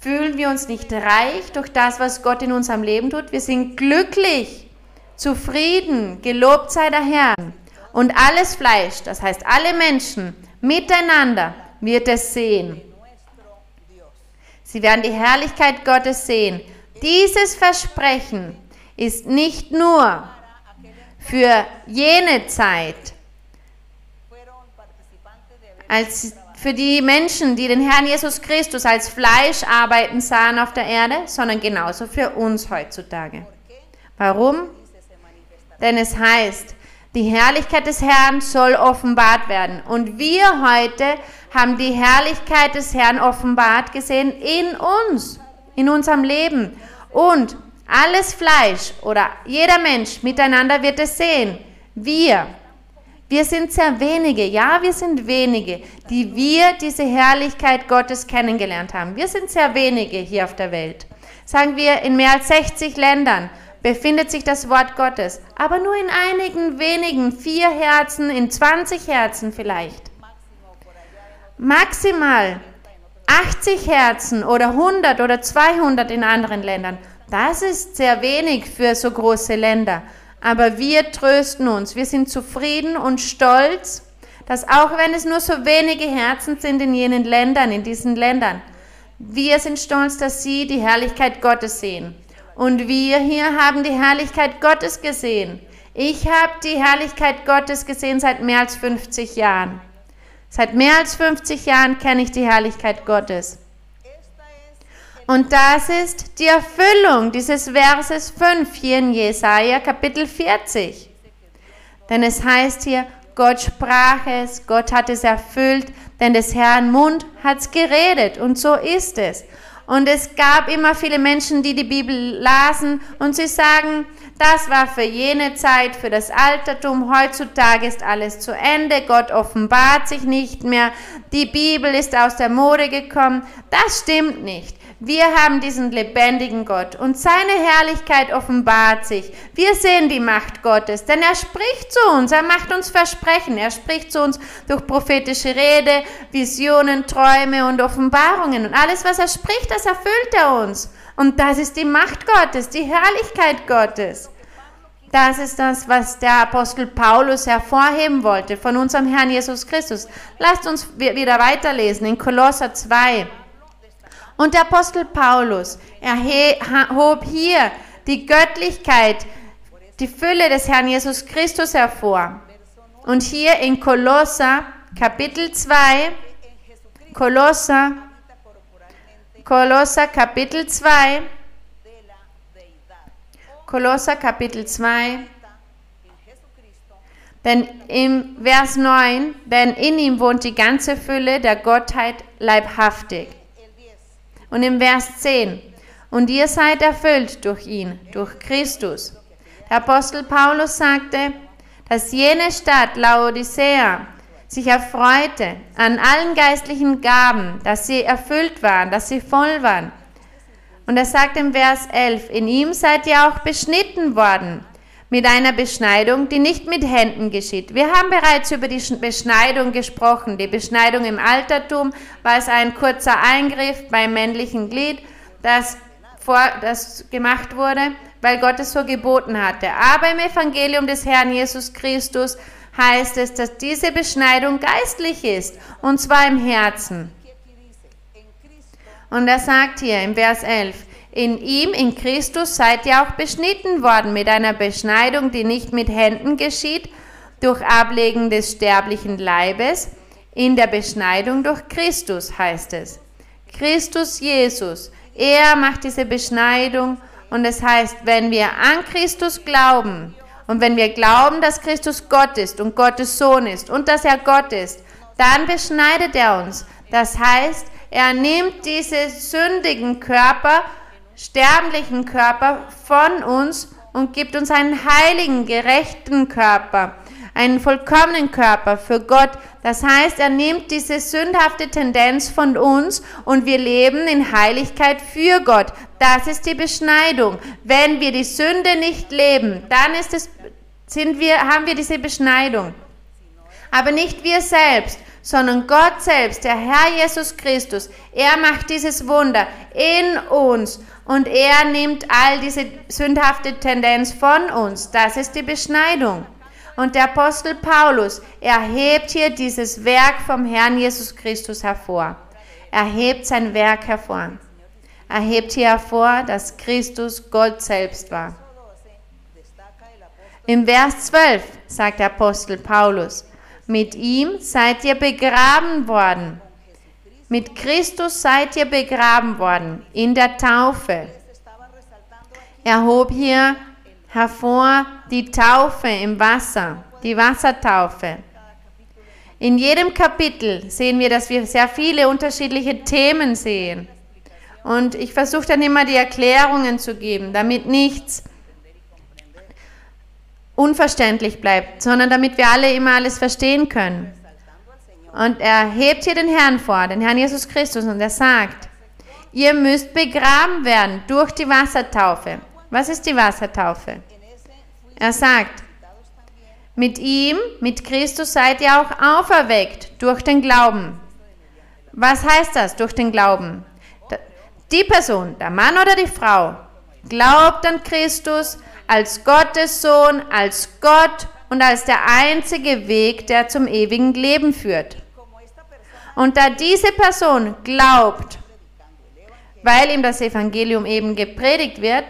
Fühlen wir uns nicht reich durch das, was Gott in unserem Leben tut? Wir sind glücklich, zufrieden, gelobt sei der Herr. Und alles Fleisch, das heißt alle Menschen miteinander, wird es sehen. Sie werden die Herrlichkeit Gottes sehen dieses Versprechen ist nicht nur für jene Zeit, als für die Menschen, die den Herrn Jesus Christus als Fleisch arbeiten sahen auf der Erde, sondern genauso für uns heutzutage. Warum? Denn es heißt, die Herrlichkeit des Herrn soll offenbart werden. Und wir heute haben die Herrlichkeit des Herrn offenbart gesehen in uns, in unserem Leben. Und alles Fleisch oder jeder Mensch miteinander wird es sehen. Wir, wir sind sehr wenige, ja, wir sind wenige, die wir diese Herrlichkeit Gottes kennengelernt haben. Wir sind sehr wenige hier auf der Welt. Sagen wir, in mehr als 60 Ländern befindet sich das Wort Gottes, aber nur in einigen wenigen, vier Herzen, in 20 Herzen vielleicht. Maximal 80 Herzen oder 100 oder 200 in anderen Ländern. Das ist sehr wenig für so große Länder. Aber wir trösten uns. Wir sind zufrieden und stolz, dass auch wenn es nur so wenige Herzen sind in jenen Ländern, in diesen Ländern, wir sind stolz, dass sie die Herrlichkeit Gottes sehen. Und wir hier haben die Herrlichkeit Gottes gesehen. Ich habe die Herrlichkeit Gottes gesehen seit mehr als 50 Jahren. Seit mehr als 50 Jahren kenne ich die Herrlichkeit Gottes. Und das ist die Erfüllung dieses Verses 5 hier in Jesaja Kapitel 40. Denn es heißt hier, Gott sprach es, Gott hat es erfüllt, denn des Herrn Mund hat's geredet und so ist es. Und es gab immer viele Menschen, die die Bibel lasen und sie sagen, das war für jene Zeit, für das Altertum. Heutzutage ist alles zu Ende. Gott offenbart sich nicht mehr. Die Bibel ist aus der Mode gekommen. Das stimmt nicht. Wir haben diesen lebendigen Gott und seine Herrlichkeit offenbart sich. Wir sehen die Macht Gottes, denn er spricht zu uns, er macht uns Versprechen, er spricht zu uns durch prophetische Rede, Visionen, Träume und Offenbarungen. Und alles, was er spricht, das erfüllt er uns. Und das ist die Macht Gottes, die Herrlichkeit Gottes. Das ist das, was der Apostel Paulus hervorheben wollte von unserem Herrn Jesus Christus. Lasst uns wieder weiterlesen in Kolosser 2. Und der Apostel Paulus erhob hier die Göttlichkeit, die Fülle des Herrn Jesus Christus hervor. Und hier in Kolosser Kapitel 2, Kolosser, Kolosser Kapitel 2, Kolosser Kapitel 2, denn im Vers 9, denn in ihm wohnt die ganze Fülle der Gottheit leibhaftig. Und im Vers 10, und ihr seid erfüllt durch ihn, durch Christus. Der Apostel Paulus sagte, dass jene Stadt Laodicea sich erfreute an allen geistlichen Gaben, dass sie erfüllt waren, dass sie voll waren. Und er sagt im Vers 11, in ihm seid ihr auch beschnitten worden mit einer Beschneidung, die nicht mit Händen geschieht. Wir haben bereits über die Beschneidung gesprochen. Die Beschneidung im Altertum war es ein kurzer Eingriff beim männlichen Glied, das, vor, das gemacht wurde, weil Gott es so geboten hatte. Aber im Evangelium des Herrn Jesus Christus heißt es, dass diese Beschneidung geistlich ist, und zwar im Herzen. Und er sagt hier im Vers 11, in ihm, in Christus, seid ihr auch beschnitten worden mit einer Beschneidung, die nicht mit Händen geschieht, durch Ablegen des sterblichen Leibes, in der Beschneidung durch Christus heißt es. Christus Jesus, er macht diese Beschneidung und es heißt, wenn wir an Christus glauben und wenn wir glauben, dass Christus Gott ist und Gottes Sohn ist und dass er Gott ist, dann beschneidet er uns. Das heißt, er nimmt diese sündigen Körper sterblichen Körper von uns und gibt uns einen heiligen, gerechten Körper, einen vollkommenen Körper für Gott. Das heißt, er nimmt diese sündhafte Tendenz von uns und wir leben in Heiligkeit für Gott. Das ist die Beschneidung. Wenn wir die Sünde nicht leben, dann ist es, sind wir, haben wir diese Beschneidung. Aber nicht wir selbst, sondern Gott selbst, der Herr Jesus Christus, er macht dieses Wunder in uns und er nimmt all diese sündhafte Tendenz von uns. Das ist die Beschneidung. Und der Apostel Paulus erhebt hier dieses Werk vom Herrn Jesus Christus hervor. Er hebt sein Werk hervor. Er hebt hier hervor, dass Christus Gott selbst war. Im Vers 12 sagt der Apostel Paulus, mit ihm seid ihr begraben worden mit Christus seid ihr begraben worden in der Taufe. Er hob hier hervor die Taufe im Wasser, die Wassertaufe. In jedem Kapitel sehen wir, dass wir sehr viele unterschiedliche Themen sehen. Und ich versuche dann immer die Erklärungen zu geben, damit nichts unverständlich bleibt, sondern damit wir alle immer alles verstehen können. Und er hebt hier den Herrn vor, den Herrn Jesus Christus, und er sagt, ihr müsst begraben werden durch die Wassertaufe. Was ist die Wassertaufe? Er sagt, mit ihm, mit Christus seid ihr auch auferweckt durch den Glauben. Was heißt das durch den Glauben? Die Person, der Mann oder die Frau, glaubt an Christus als Gottes Sohn, als Gott und als der einzige Weg, der zum ewigen Leben führt. Und da diese Person glaubt, weil ihm das Evangelium eben gepredigt wird,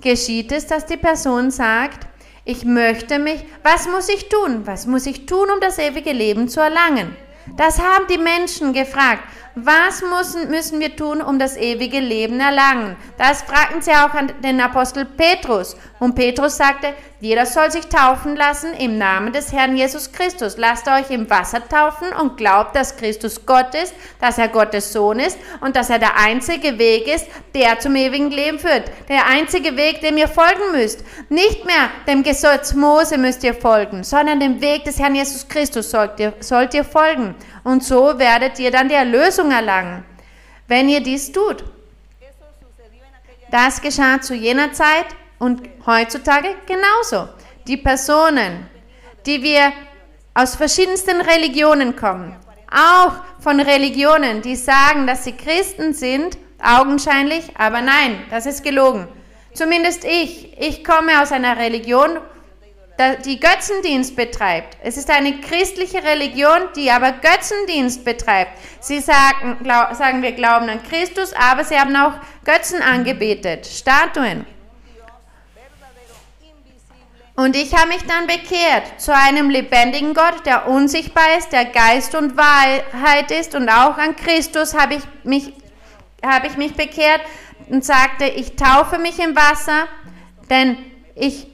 geschieht es, dass die Person sagt, ich möchte mich, was muss ich tun? Was muss ich tun, um das ewige Leben zu erlangen? Das haben die Menschen gefragt. Was müssen, müssen wir tun, um das ewige Leben erlangen? Das fragten sie auch an den Apostel Petrus. Und Petrus sagte, jeder soll sich taufen lassen im Namen des Herrn Jesus Christus. Lasst euch im Wasser taufen und glaubt, dass Christus Gott ist, dass er Gottes Sohn ist und dass er der einzige Weg ist, der zum ewigen Leben führt. Der einzige Weg, dem ihr folgen müsst. Nicht mehr dem Gesetz Mose müsst ihr folgen, sondern dem Weg des Herrn Jesus Christus sollt ihr, sollt ihr folgen. Und so werdet ihr dann die Erlösung erlangen, wenn ihr dies tut. Das geschah zu jener Zeit und heutzutage genauso. Die Personen, die wir aus verschiedensten Religionen kommen, auch von Religionen, die sagen, dass sie Christen sind, augenscheinlich, aber nein, das ist gelogen. Zumindest ich. Ich komme aus einer Religion, die Götzendienst betreibt. Es ist eine christliche Religion, die aber Götzendienst betreibt. Sie sagen, glaub, sagen, wir glauben an Christus, aber sie haben auch Götzen angebetet, Statuen. Und ich habe mich dann bekehrt zu einem lebendigen Gott, der unsichtbar ist, der Geist und Wahrheit ist. Und auch an Christus habe ich mich, habe ich mich bekehrt und sagte, ich taufe mich im Wasser, denn ich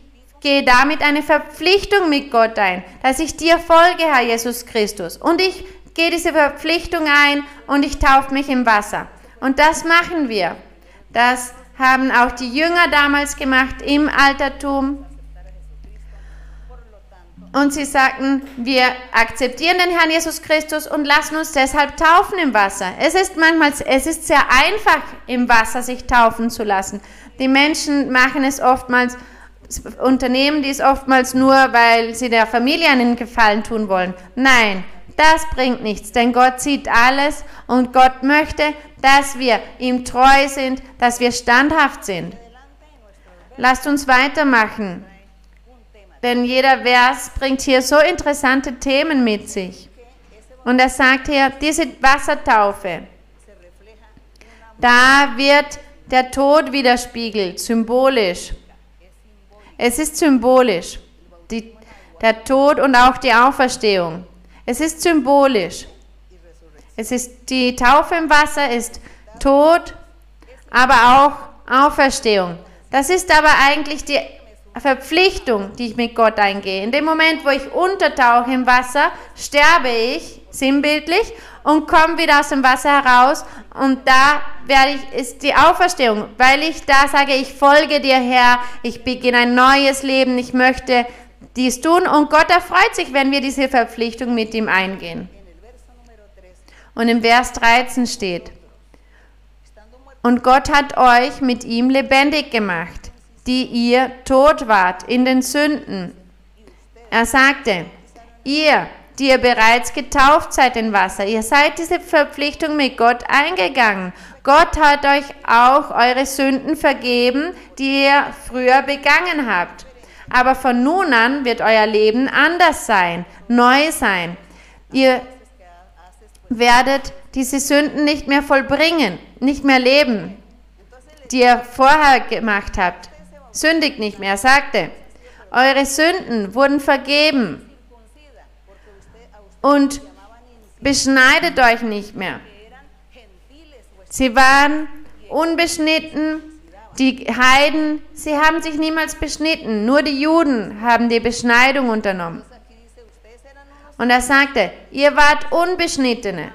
gehe damit eine Verpflichtung mit Gott ein, dass ich dir folge, Herr Jesus Christus. Und ich gehe diese Verpflichtung ein und ich taufe mich im Wasser. Und das machen wir. Das haben auch die Jünger damals gemacht im Altertum. Und sie sagten, wir akzeptieren den Herrn Jesus Christus und lassen uns deshalb taufen im Wasser. Es ist manchmal, es ist sehr einfach, im Wasser sich taufen zu lassen. Die Menschen machen es oftmals, unternehmen dies oftmals nur, weil sie der Familie einen Gefallen tun wollen. Nein, das bringt nichts, denn Gott sieht alles und Gott möchte, dass wir ihm treu sind, dass wir standhaft sind. Lasst uns weitermachen denn jeder Vers bringt hier so interessante Themen mit sich. Und er sagt hier, diese Wassertaufe, da wird der Tod widerspiegelt, symbolisch. Es ist symbolisch, die, der Tod und auch die Auferstehung. Es ist symbolisch. Es ist die Taufe im Wasser ist Tod, aber auch Auferstehung. Das ist aber eigentlich die Verpflichtung, die ich mit Gott eingehe. In dem Moment, wo ich untertauche im Wasser, sterbe ich sinnbildlich und komme wieder aus dem Wasser heraus. Und da werde ich, ist die Auferstehung, weil ich da sage, ich folge dir Herr, ich beginne ein neues Leben, ich möchte dies tun. Und Gott erfreut sich, wenn wir diese Verpflichtung mit ihm eingehen. Und im Vers 13 steht, und Gott hat euch mit ihm lebendig gemacht die ihr tot wart in den Sünden. Er sagte, ihr, die ihr bereits getauft seid in Wasser, ihr seid diese Verpflichtung mit Gott eingegangen. Gott hat euch auch eure Sünden vergeben, die ihr früher begangen habt. Aber von nun an wird euer Leben anders sein, neu sein. Ihr werdet diese Sünden nicht mehr vollbringen, nicht mehr leben, die ihr vorher gemacht habt sündigt nicht mehr. Sagte, eure Sünden wurden vergeben und beschneidet euch nicht mehr. Sie waren unbeschnitten, die Heiden, sie haben sich niemals beschnitten, nur die Juden haben die Beschneidung unternommen. Und er sagte, ihr wart Unbeschnittene.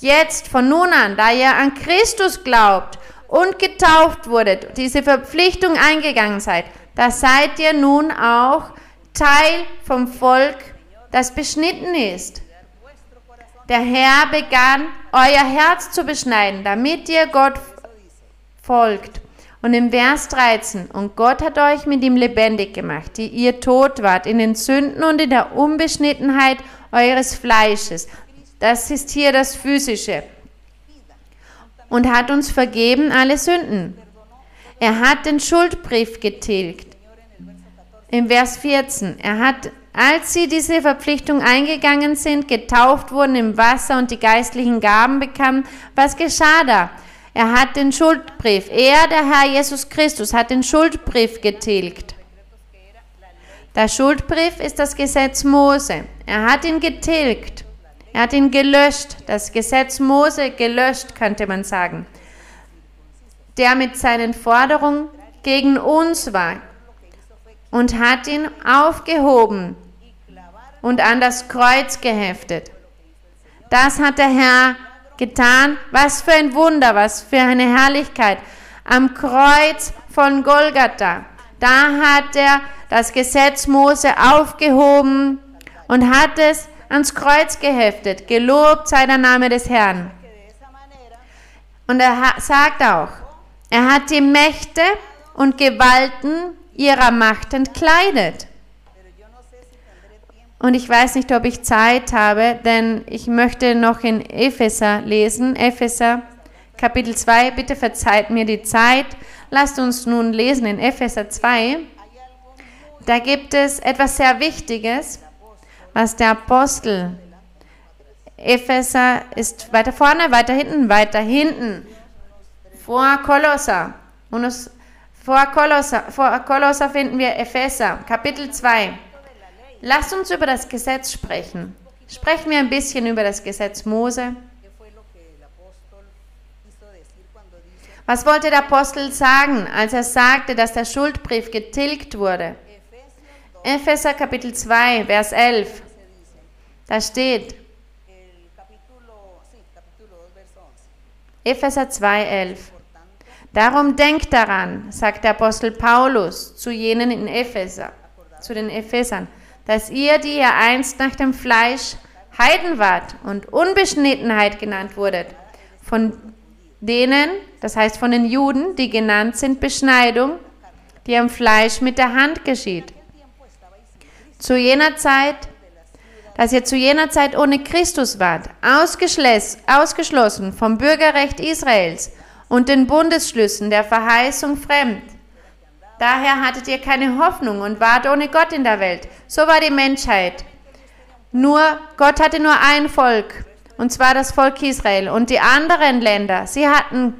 Jetzt, von nun an, da ihr an Christus glaubt und getauft wurdet, diese Verpflichtung eingegangen seid, da seid ihr nun auch Teil vom Volk, das beschnitten ist. Der Herr begann, euer Herz zu beschneiden, damit ihr Gott folgt. Und im Vers 13, und Gott hat euch mit ihm lebendig gemacht, die ihr tot wart, in den Sünden und in der Unbeschnittenheit eures Fleisches. Das ist hier das Physische und hat uns vergeben alle Sünden. Er hat den Schuldbrief getilgt. Im Vers 14. Er hat, als sie diese Verpflichtung eingegangen sind, getauft wurden im Wasser und die geistlichen Gaben bekamen, was geschah da? Er hat den Schuldbrief, er, der Herr Jesus Christus, hat den Schuldbrief getilgt. Der Schuldbrief ist das Gesetz Mose. Er hat ihn getilgt. Er hat ihn gelöscht, das Gesetz Mose gelöscht, könnte man sagen, der mit seinen Forderungen gegen uns war. Und hat ihn aufgehoben und an das Kreuz geheftet. Das hat der Herr getan. Was für ein Wunder, was für eine Herrlichkeit. Am Kreuz von Golgatha, da hat er das Gesetz Mose aufgehoben und hat es ans Kreuz geheftet. Gelobt sei der Name des Herrn. Und er sagt auch, er hat die Mächte und Gewalten ihrer Macht entkleidet. Und ich weiß nicht, ob ich Zeit habe, denn ich möchte noch in Epheser lesen. Epheser Kapitel 2, bitte verzeiht mir die Zeit. Lasst uns nun lesen in Epheser 2. Da gibt es etwas sehr Wichtiges, was der Apostel, Epheser ist weiter vorne, weiter hinten, weiter hinten, vor Kolosser. Und es, vor, Kolosser, vor Kolosser finden wir Epheser, Kapitel 2. Lasst uns über das Gesetz sprechen. Sprechen wir ein bisschen über das Gesetz Mose. Was wollte der Apostel sagen, als er sagte, dass der Schuldbrief getilgt wurde? Epheser Kapitel 2, Vers 11. Da steht, Epheser 2, 11. Darum denkt daran, sagt der Apostel Paulus zu jenen in Epheser, zu den Ephesern, dass ihr, die ihr einst nach dem Fleisch Heiden wart und Unbeschnittenheit genannt wurdet, von denen, das heißt von den Juden, die genannt sind Beschneidung, die am Fleisch mit der Hand geschieht. Zu jener Zeit, dass ihr zu jener Zeit ohne Christus wart, ausgeschlossen vom Bürgerrecht Israels und den Bundesschlüssen der Verheißung fremd. Daher hattet ihr keine Hoffnung und wart ohne Gott in der Welt. So war die Menschheit. Nur Gott hatte nur ein Volk und zwar das Volk Israel. Und die anderen Länder, sie hatten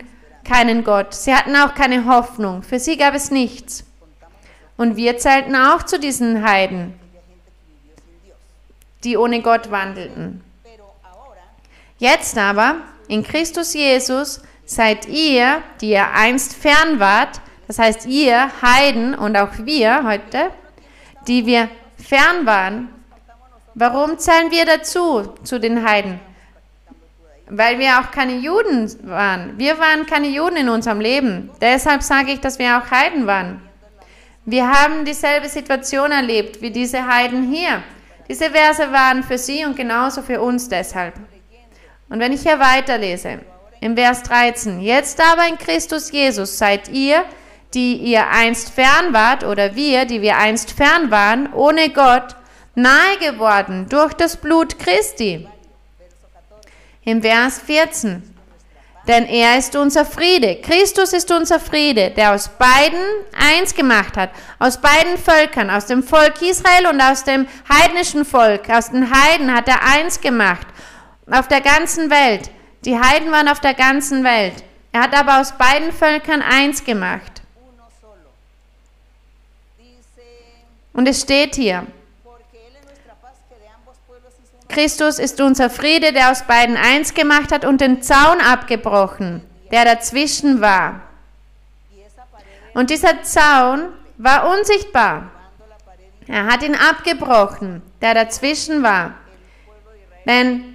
keinen Gott, sie hatten auch keine Hoffnung, für sie gab es nichts. Und wir zählten auch zu diesen Heiden, die ohne Gott wandelten. Jetzt aber, in Christus Jesus, seid ihr, die ihr einst fern wart, das heißt ihr Heiden und auch wir heute, die wir fern waren, warum zählen wir dazu, zu den Heiden? weil wir auch keine Juden waren. Wir waren keine Juden in unserem Leben. Deshalb sage ich, dass wir auch Heiden waren. Wir haben dieselbe Situation erlebt wie diese Heiden hier. Diese Verse waren für sie und genauso für uns deshalb. Und wenn ich hier weiterlese, im Vers 13, jetzt aber in Christus Jesus seid ihr, die ihr einst fern wart, oder wir, die wir einst fern waren, ohne Gott, nahe geworden durch das Blut Christi im Vers 14. Denn er ist unser Friede. Christus ist unser Friede, der aus beiden eins gemacht hat. Aus beiden Völkern, aus dem Volk Israel und aus dem heidnischen Volk. Aus den Heiden hat er eins gemacht. Auf der ganzen Welt. Die Heiden waren auf der ganzen Welt. Er hat aber aus beiden Völkern eins gemacht. Und es steht hier, Christus ist unser Friede, der aus beiden eins gemacht hat und den Zaun abgebrochen, der dazwischen war. Und dieser Zaun war unsichtbar. Er hat ihn abgebrochen, der dazwischen war. Denn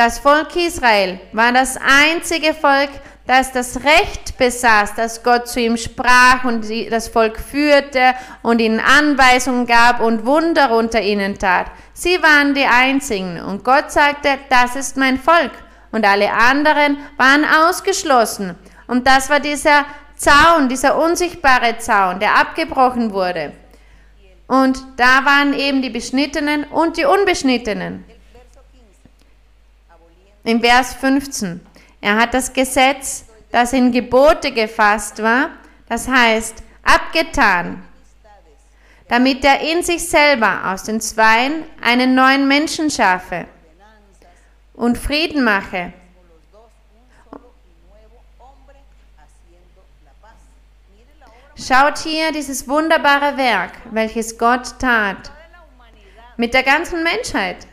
das Volk Israel war das einzige Volk, das das Recht besaß, dass Gott zu ihm sprach und das Volk führte und ihnen Anweisungen gab und Wunder unter ihnen tat. Sie waren die Einzigen und Gott sagte, das ist mein Volk und alle anderen waren ausgeschlossen. Und das war dieser Zaun, dieser unsichtbare Zaun, der abgebrochen wurde. Und da waren eben die Beschnittenen und die Unbeschnittenen. Im Vers 15. Er hat das Gesetz, das in Gebote gefasst war, das heißt abgetan, damit er in sich selber aus den Zweien einen neuen Menschen schaffe und Frieden mache. Schaut hier dieses wunderbare Werk, welches Gott tat, mit der ganzen Menschheit,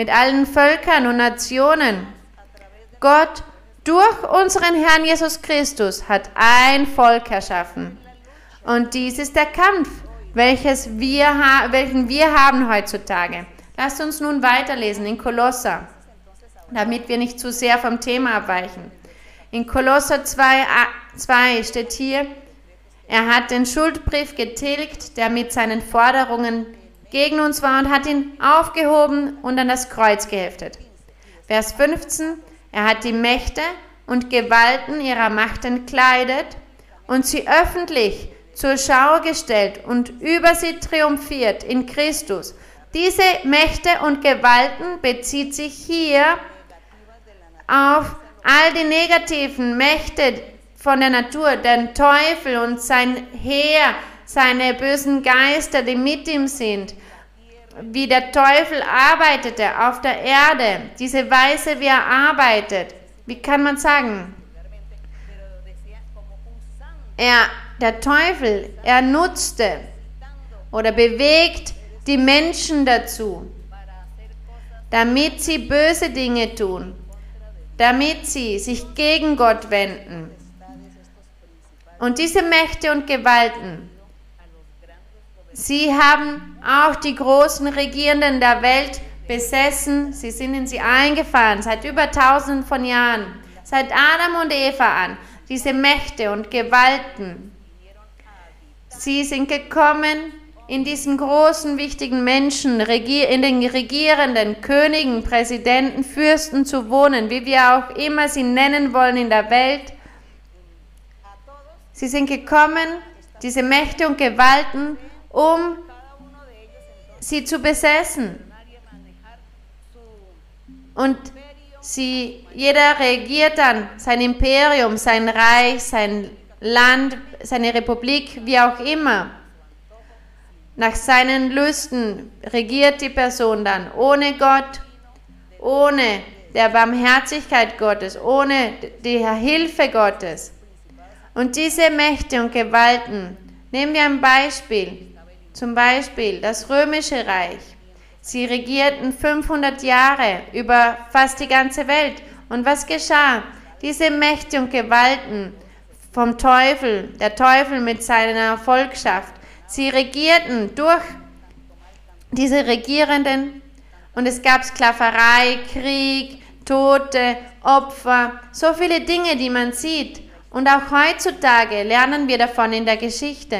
mit allen Völkern und Nationen, Gott durch unseren Herrn Jesus Christus hat ein Volk erschaffen. Und dies ist der Kampf, welches wir welchen wir haben heutzutage. Lasst uns nun weiterlesen in Kolosser, damit wir nicht zu sehr vom Thema abweichen. In Kolosser 2, 2 steht hier, er hat den Schuldbrief getilgt, der mit seinen Forderungen gegen uns war und hat ihn aufgehoben und an das Kreuz geheftet. Vers 15, er hat die Mächte und Gewalten ihrer Macht entkleidet und sie öffentlich zur Schau gestellt und über sie triumphiert in Christus. Diese Mächte und Gewalten bezieht sich hier auf all die negativen Mächte von der Natur, den Teufel und sein Heer, seine bösen Geister, die mit ihm sind, wie der Teufel arbeitete auf der Erde, diese Weise, wie er arbeitet, wie kann man sagen? Er, der Teufel, er nutzte oder bewegt die Menschen dazu, damit sie böse Dinge tun, damit sie sich gegen Gott wenden. Und diese Mächte und Gewalten, sie haben auch die großen Regierenden der Welt besessen, sie sind in sie eingefahren, seit über tausenden von Jahren, seit Adam und Eva an, diese Mächte und Gewalten. Sie sind gekommen, in diesen großen, wichtigen Menschen, in den Regierenden, Königen, Präsidenten, Fürsten zu wohnen, wie wir auch immer sie nennen wollen in der Welt. Sie sind gekommen, diese Mächte und Gewalten, um sie zu besessen. Und sie, jeder regiert dann sein Imperium, sein Reich, sein Land, seine Republik, wie auch immer. Nach seinen Lüsten regiert die Person dann ohne Gott, ohne der Barmherzigkeit Gottes, ohne die Hilfe Gottes. Und diese Mächte und Gewalten, nehmen wir ein Beispiel, zum Beispiel das römische Reich. Sie regierten 500 Jahre über fast die ganze Welt. Und was geschah? Diese Mächte und Gewalten vom Teufel, der Teufel mit seiner Volkschaft, Sie regierten durch diese Regierenden und es gab Sklaverei, Krieg, Tote, Opfer, so viele Dinge, die man sieht. Und auch heutzutage lernen wir davon in der Geschichte.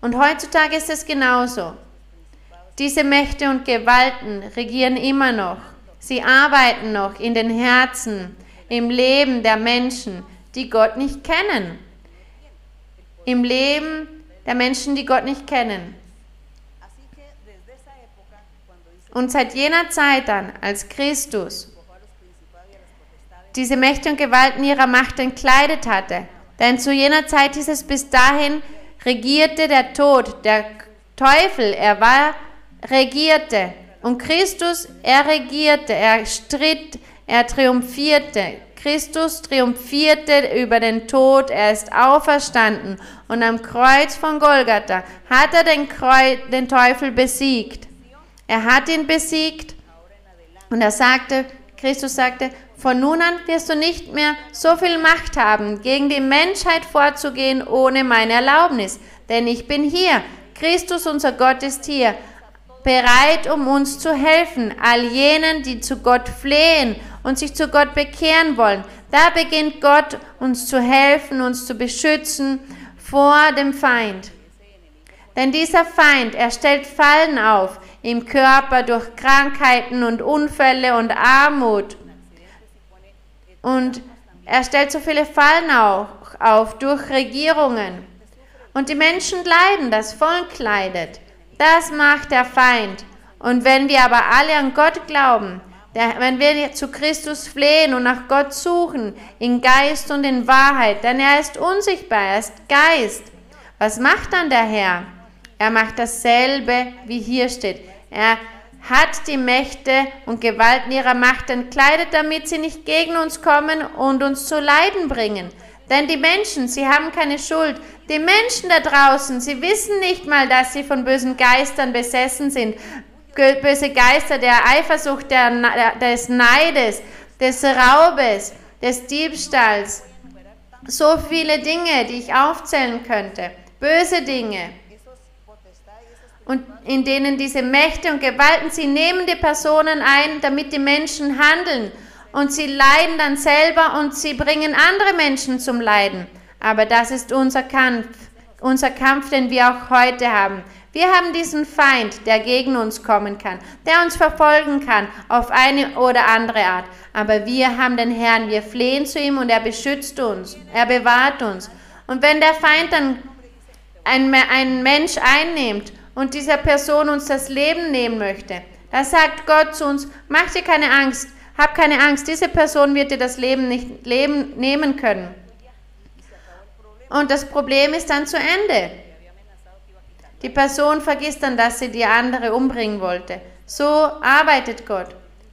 Und heutzutage ist es genauso. Diese Mächte und Gewalten regieren immer noch. Sie arbeiten noch in den Herzen, im Leben der Menschen, die Gott nicht kennen. Im Leben der Menschen, die Gott nicht kennen. Und seit jener Zeit an, als Christus diese Mächte und Gewalten ihrer Macht entkleidet hatte, denn zu jener Zeit hieß es bis dahin, regierte der Tod, der Teufel, er war, regierte. Und Christus, er regierte, er stritt, er triumphierte. Christus triumphierte über den Tod, er ist auferstanden und am Kreuz von Golgatha hat er den, Kreuz, den Teufel besiegt. Er hat ihn besiegt und er sagte, Christus sagte, von nun an wirst du nicht mehr so viel Macht haben, gegen die Menschheit vorzugehen ohne meine Erlaubnis, denn ich bin hier. Christus, unser Gott, ist hier, bereit, um uns zu helfen, all jenen, die zu Gott flehen und sich zu Gott bekehren wollen. Da beginnt Gott uns zu helfen, uns zu beschützen vor dem Feind. Denn dieser Feind, er stellt Fallen auf im Körper durch Krankheiten und Unfälle und Armut. Und er stellt so viele Fallen auch auf durch Regierungen. Und die Menschen leiden, das Volk leidet. Das macht der Feind. Und wenn wir aber alle an Gott glauben, der, wenn wir zu Christus flehen und nach Gott suchen, in Geist und in Wahrheit, denn er ist unsichtbar, er ist Geist. Was macht dann der Herr? Er macht dasselbe, wie hier steht. Er hat die Mächte und Gewalten ihrer Macht entkleidet, damit sie nicht gegen uns kommen und uns zu Leiden bringen. Denn die Menschen, sie haben keine Schuld. Die Menschen da draußen, sie wissen nicht mal, dass sie von bösen Geistern besessen sind böse Geister der Eifersucht, der, des Neides, des Raubes, des Diebstahls. so viele Dinge, die ich aufzählen könnte. Böse Dinge. Und in denen diese Mächte und Gewalten, sie nehmen die Personen ein, damit die Menschen handeln. Und sie leiden dann selber und sie bringen andere Menschen zum Leiden. Aber das ist unser Kampf, unser Kampf, den wir auch heute haben. Wir haben diesen Feind, der gegen uns kommen kann, der uns verfolgen kann auf eine oder andere Art. Aber wir haben den Herrn, wir flehen zu ihm und er beschützt uns, er bewahrt uns. Und wenn der Feind dann einen Mensch einnimmt und dieser Person uns das Leben nehmen möchte, da sagt Gott zu uns, mach dir keine Angst, hab keine Angst, diese Person wird dir das Leben nicht leben, nehmen können. Und das Problem ist dann zu Ende. Die Person vergisst dann, dass sie die andere umbringen wollte. So arbeitet Gott.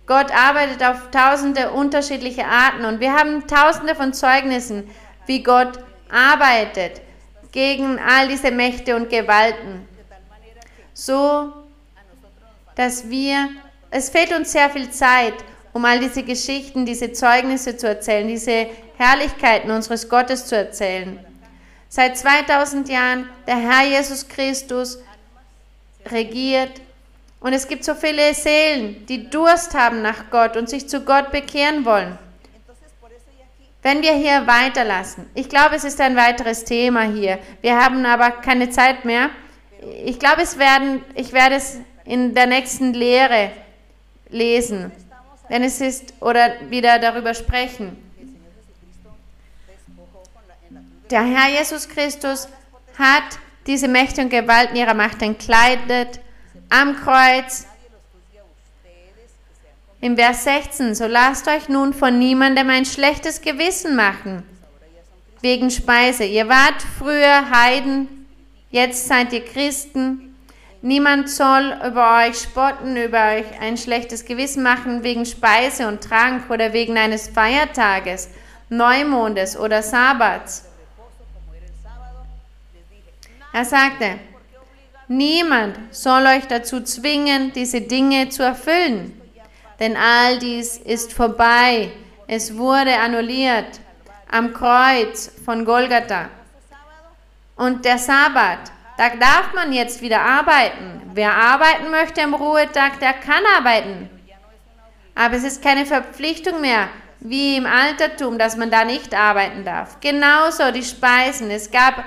Gott arbeitet auf tausende unterschiedliche Arten und wir haben tausende von Zeugnissen, wie Gott arbeitet gegen all diese Mächte und Gewalten. So, dass wir, es fehlt uns sehr viel Zeit, um all diese Geschichten, diese Zeugnisse zu erzählen, diese Herrlichkeiten unseres Gottes zu erzählen. Seit 2000 Jahren der Herr Jesus Christus regiert und es gibt so viele Seelen, die Durst haben nach Gott und sich zu Gott bekehren wollen. Wenn wir hier weiterlassen, ich glaube, es ist ein weiteres Thema hier. Wir haben aber keine Zeit mehr. Ich glaube, es werden, ich werde es in der nächsten Lehre lesen, wenn es ist oder wieder darüber sprechen. Der Herr Jesus Christus hat diese Mächte und Gewalten ihrer Macht entkleidet am Kreuz. Im Vers 16, so lasst euch nun von niemandem ein schlechtes Gewissen machen wegen Speise. Ihr wart früher Heiden, jetzt seid ihr Christen. Niemand soll über euch spotten, über euch ein schlechtes Gewissen machen wegen Speise und Trank oder wegen eines Feiertages, Neumondes oder Sabbats er sagte, niemand soll euch dazu zwingen, diese Dinge zu erfüllen, denn all dies ist vorbei. Es wurde annulliert am Kreuz von Golgatha. Und der Sabbat, da darf man jetzt wieder arbeiten. Wer arbeiten möchte am Ruhetag, der kann arbeiten. Aber es ist keine Verpflichtung mehr, wie im Altertum, dass man da nicht arbeiten darf. Genauso die Speisen. Es gab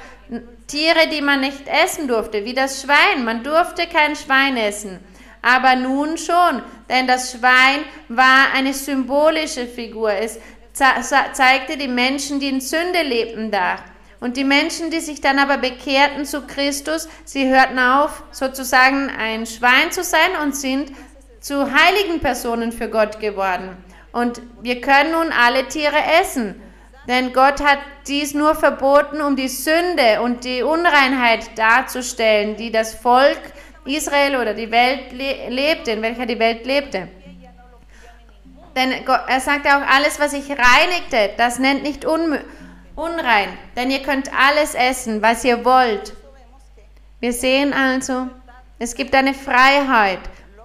Tiere, die man nicht essen durfte, wie das Schwein. Man durfte kein Schwein essen. Aber nun schon, denn das Schwein war eine symbolische Figur. Es zeigte die Menschen, die in Sünde lebten, dar. Und die Menschen, die sich dann aber bekehrten zu Christus, sie hörten auf, sozusagen ein Schwein zu sein und sind zu heiligen Personen für Gott geworden. Und wir können nun alle Tiere essen. Denn Gott hat dies nur verboten, um die Sünde und die Unreinheit darzustellen, die das Volk Israel oder die Welt le lebte, in welcher die Welt lebte. Denn er sagte auch, alles, was ich reinigte, das nennt nicht un unrein, denn ihr könnt alles essen, was ihr wollt. Wir sehen also, es gibt eine Freiheit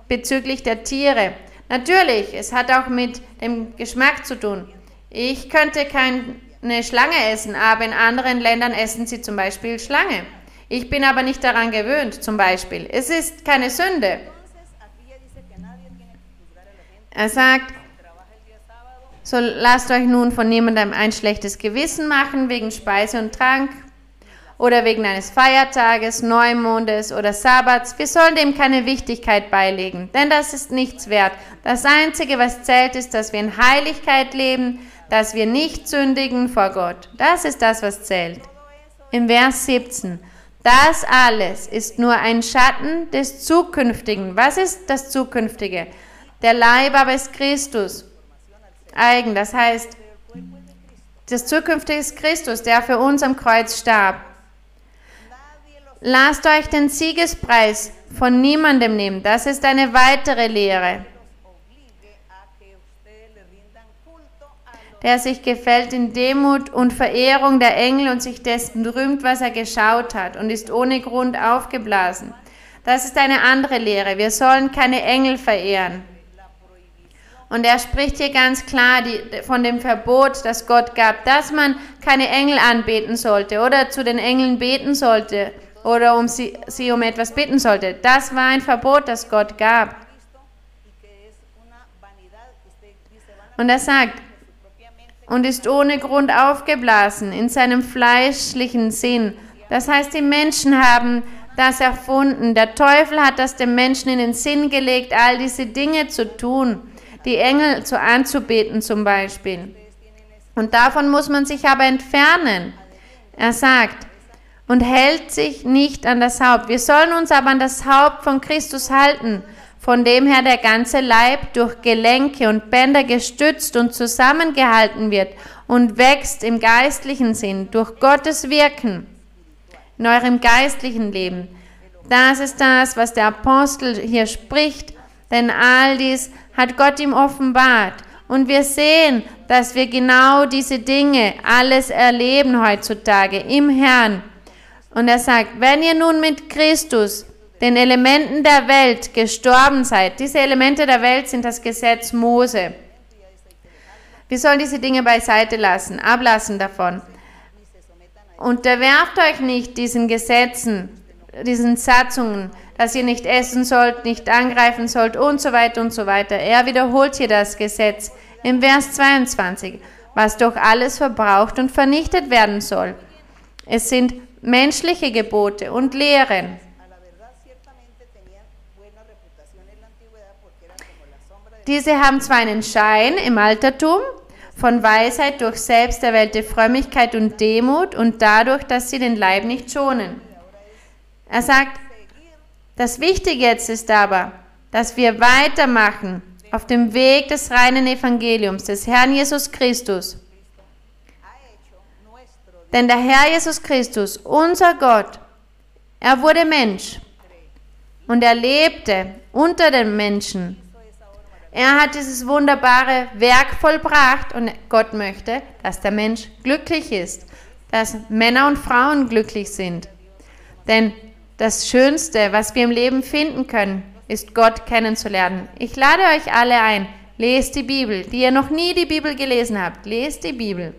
bezüglich der Tiere. Natürlich, es hat auch mit dem Geschmack zu tun. Ich könnte keine Schlange essen, aber in anderen Ländern essen sie zum Beispiel Schlange. Ich bin aber nicht daran gewöhnt, zum Beispiel. Es ist keine Sünde. Er sagt, so lasst euch nun von niemandem ein schlechtes Gewissen machen wegen Speise und Trank oder wegen eines Feiertages, Neumondes oder Sabbats. Wir sollen dem keine Wichtigkeit beilegen, denn das ist nichts wert. Das Einzige, was zählt, ist, dass wir in Heiligkeit leben, dass wir nicht sündigen vor Gott. Das ist das, was zählt. Im Vers 17. Das alles ist nur ein Schatten des Zukünftigen. Was ist das Zukünftige? Der Leib aber ist Christus. Eigen, das heißt, das Zukünftige ist Christus, der für uns am Kreuz starb. Lasst euch den Siegespreis von niemandem nehmen. Das ist eine weitere Lehre. der sich gefällt in Demut und Verehrung der Engel und sich dessen rühmt, was er geschaut hat und ist ohne Grund aufgeblasen. Das ist eine andere Lehre. Wir sollen keine Engel verehren. Und er spricht hier ganz klar die, von dem Verbot, das Gott gab, dass man keine Engel anbeten sollte oder zu den Engeln beten sollte oder um sie, sie um etwas bitten sollte. Das war ein Verbot, das Gott gab. Und er sagt, und ist ohne Grund aufgeblasen in seinem fleischlichen Sinn. Das heißt, die Menschen haben das erfunden. Der Teufel hat das dem Menschen in den Sinn gelegt, all diese Dinge zu tun, die Engel zu anzubeten zum Beispiel. Und davon muss man sich aber entfernen. Er sagt, und hält sich nicht an das Haupt. Wir sollen uns aber an das Haupt von Christus halten, von dem her der ganze Leib durch Gelenke und Bänder gestützt und zusammengehalten wird und wächst im geistlichen Sinn durch Gottes Wirken in eurem geistlichen Leben. Das ist das, was der Apostel hier spricht, denn all dies hat Gott ihm offenbart. Und wir sehen, dass wir genau diese Dinge alles erleben heutzutage im Herrn. Und er sagt, wenn ihr nun mit Christus, den Elementen der Welt, gestorben seid, diese Elemente der Welt sind das Gesetz Mose. Wir sollen diese Dinge beiseite lassen, ablassen davon. Unterwerft euch nicht diesen Gesetzen, diesen Satzungen, dass ihr nicht essen sollt, nicht angreifen sollt und so weiter und so weiter. Er wiederholt hier das Gesetz im Vers 22, was doch alles verbraucht und vernichtet werden soll. Es sind menschliche Gebote und Lehren. Diese haben zwar einen Schein im Altertum von Weisheit durch selbsterwählte Frömmigkeit und Demut und dadurch, dass sie den Leib nicht schonen. Er sagt, das Wichtige jetzt ist aber, dass wir weitermachen auf dem Weg des reinen Evangeliums, des Herrn Jesus Christus. Denn der Herr Jesus Christus, unser Gott, er wurde Mensch und er lebte unter den Menschen. Er hat dieses wunderbare Werk vollbracht und Gott möchte, dass der Mensch glücklich ist, dass Männer und Frauen glücklich sind. Denn das Schönste, was wir im Leben finden können, ist Gott kennenzulernen. Ich lade euch alle ein, lest die Bibel, die ihr noch nie die Bibel gelesen habt, lest die Bibel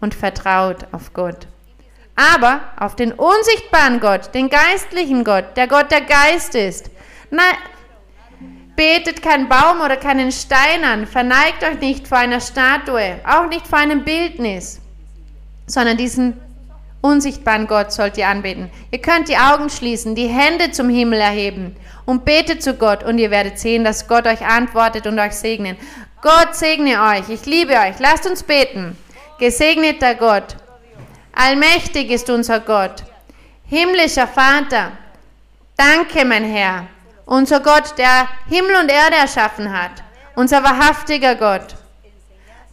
und vertraut auf Gott. Aber auf den unsichtbaren Gott, den geistlichen Gott, der Gott der Geist ist. Nein, betet keinen Baum oder keinen Stein an, verneigt euch nicht vor einer Statue, auch nicht vor einem Bildnis, sondern diesen unsichtbaren Gott sollt ihr anbeten. Ihr könnt die Augen schließen, die Hände zum Himmel erheben und betet zu Gott und ihr werdet sehen, dass Gott euch antwortet und euch segnen. Gott segne euch, ich liebe euch, lasst uns beten. Gesegneter Gott, allmächtig ist unser Gott, himmlischer Vater, danke mein Herr, unser Gott, der Himmel und Erde erschaffen hat, unser wahrhaftiger Gott,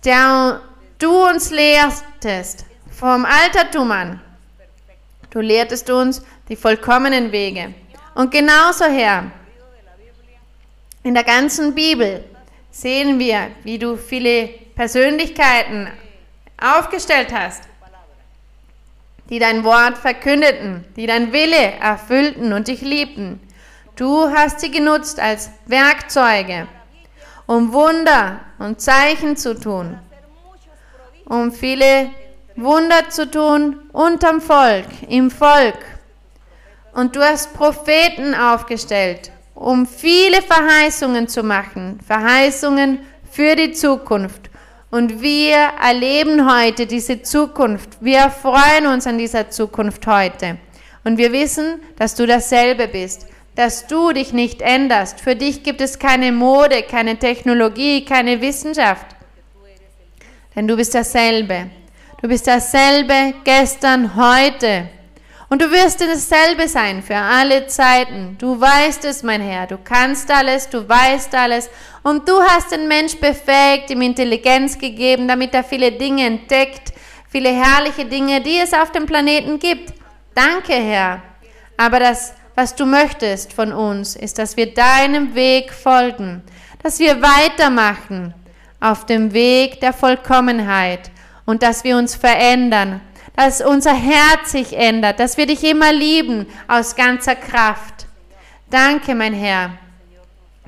der du uns lehrtest vom Altertum an. Du lehrtest uns die vollkommenen Wege. Und genauso, Herr, in der ganzen Bibel sehen wir, wie du viele Persönlichkeiten aufgestellt hast, die dein Wort verkündeten, die dein Wille erfüllten und dich liebten. Du hast sie genutzt als Werkzeuge, um Wunder und Zeichen zu tun, um viele Wunder zu tun unterm Volk, im Volk. Und du hast Propheten aufgestellt, um viele Verheißungen zu machen, Verheißungen für die Zukunft. Und wir erleben heute diese Zukunft. Wir freuen uns an dieser Zukunft heute. Und wir wissen, dass du dasselbe bist, dass du dich nicht änderst. Für dich gibt es keine Mode, keine Technologie, keine Wissenschaft. Denn du bist dasselbe. Du bist dasselbe gestern, heute. Und du wirst dasselbe sein für alle Zeiten. Du weißt es, mein Herr. Du kannst alles, du weißt alles. Und du hast den Mensch befähigt, ihm Intelligenz gegeben, damit er viele Dinge entdeckt, viele herrliche Dinge, die es auf dem Planeten gibt. Danke, Herr. Aber das, was du möchtest von uns, ist, dass wir deinem Weg folgen, dass wir weitermachen auf dem Weg der Vollkommenheit und dass wir uns verändern dass unser Herz sich ändert, dass wir dich immer lieben aus ganzer Kraft. Danke, mein Herr.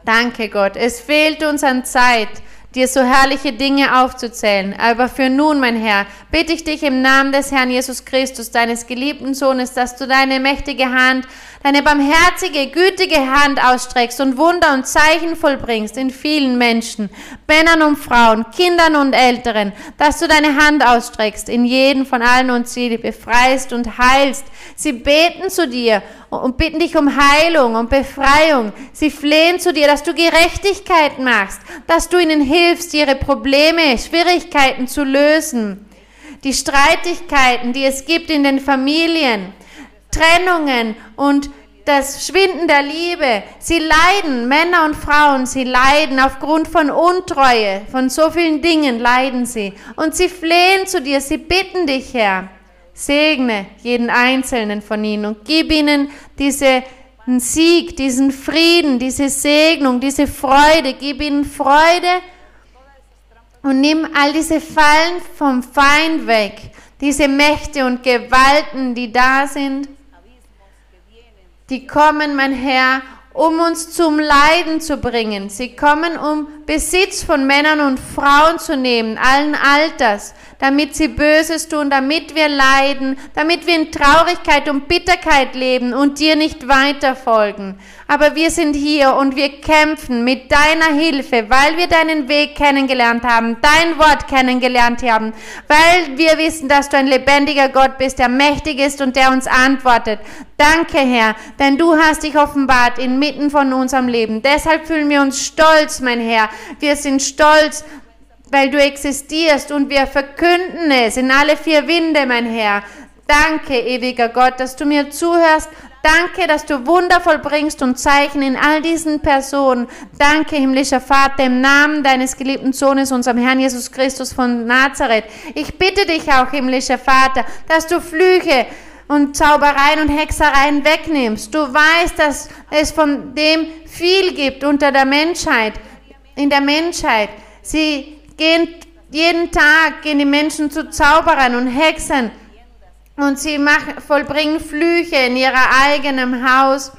Danke, Gott. Es fehlt uns an Zeit, dir so herrliche Dinge aufzuzählen. Aber für nun, mein Herr, bitte ich dich im Namen des Herrn Jesus Christus, deines geliebten Sohnes, dass du deine mächtige Hand, deine barmherzige, gütige Hand ausstreckst und Wunder und Zeichen vollbringst in vielen Menschen, Männern und Frauen, Kindern und Älteren, dass du deine Hand ausstreckst in jeden von allen und sie befreist und heilst. Sie beten zu dir und bitten dich um Heilung und Befreiung. Sie flehen zu dir, dass du Gerechtigkeit machst, dass du ihnen hilfst, ihre Probleme, Schwierigkeiten zu lösen. Die Streitigkeiten, die es gibt in den Familien, Trennungen und das Schwinden der Liebe. Sie leiden, Männer und Frauen, sie leiden aufgrund von Untreue, von so vielen Dingen leiden sie. Und sie flehen zu dir, sie bitten dich, Herr. Segne jeden einzelnen von ihnen und gib ihnen diesen Sieg, diesen Frieden, diese Segnung, diese Freude. Gib ihnen Freude und nimm all diese Fallen vom Feind weg, diese Mächte und Gewalten, die da sind die kommen, mein Herr, um uns zum Leiden zu bringen. Sie kommen, um Besitz von Männern und Frauen zu nehmen, allen Alters, damit sie Böses tun, damit wir leiden, damit wir in Traurigkeit und Bitterkeit leben und dir nicht weiterfolgen. Aber wir sind hier und wir kämpfen mit deiner Hilfe, weil wir deinen Weg kennengelernt haben, dein Wort kennengelernt haben, weil wir wissen, dass du ein lebendiger Gott bist, der mächtig ist und der uns antwortet. Danke, Herr, denn du hast dich offenbart inmitten von unserem Leben. Deshalb fühlen wir uns stolz, mein Herr. Wir sind stolz, weil du existierst und wir verkünden es in alle vier Winde, mein Herr. Danke, ewiger Gott, dass du mir zuhörst. Danke, dass du Wunder vollbringst und Zeichen in all diesen Personen. Danke, himmlischer Vater, im Namen deines geliebten Sohnes, unserem Herrn Jesus Christus von Nazareth. Ich bitte dich auch, himmlischer Vater, dass du Flüche und Zaubereien und Hexereien wegnimmst. Du weißt, dass es von dem viel gibt unter der Menschheit, in der Menschheit. Sie gehen jeden Tag, gehen die Menschen zu Zauberern und Hexern und sie machen, vollbringen Flüche in ihrem eigenen Haus.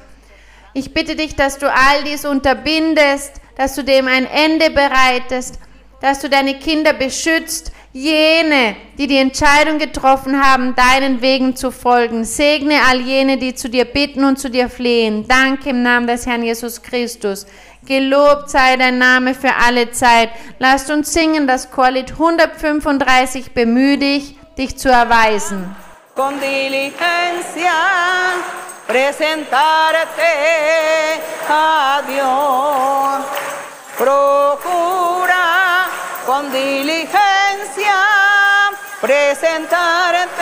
Ich bitte dich, dass du all dies unterbindest, dass du dem ein Ende bereitest, dass du deine Kinder beschützt, jene, die die Entscheidung getroffen haben, deinen Wegen zu folgen. Segne all jene, die zu dir bitten und zu dir flehen. Danke im Namen des Herrn Jesus Christus. Gelobt sei dein Name für alle Zeit. Lasst uns singen das Chorlied 135, bemühe dich, dich zu erweisen. Con diligencia presentarte a Dios. Procura con diligencia presentarte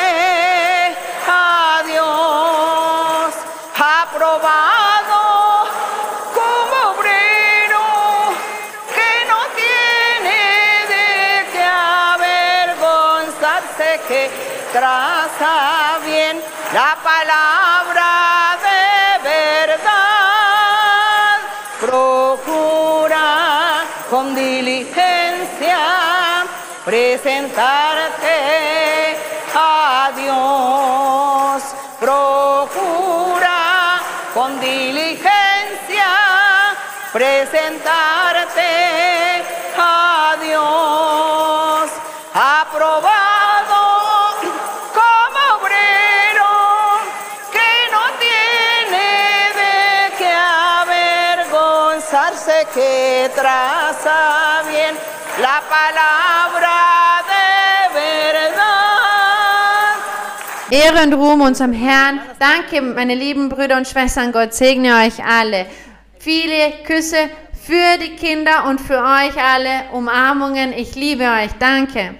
a Dios. Ehre und Ruhm unserem Herrn. Danke, meine lieben Brüder und Schwestern. Gott segne euch alle. Viele Küsse für die Kinder und für euch alle. Umarmungen. Ich liebe euch. Danke.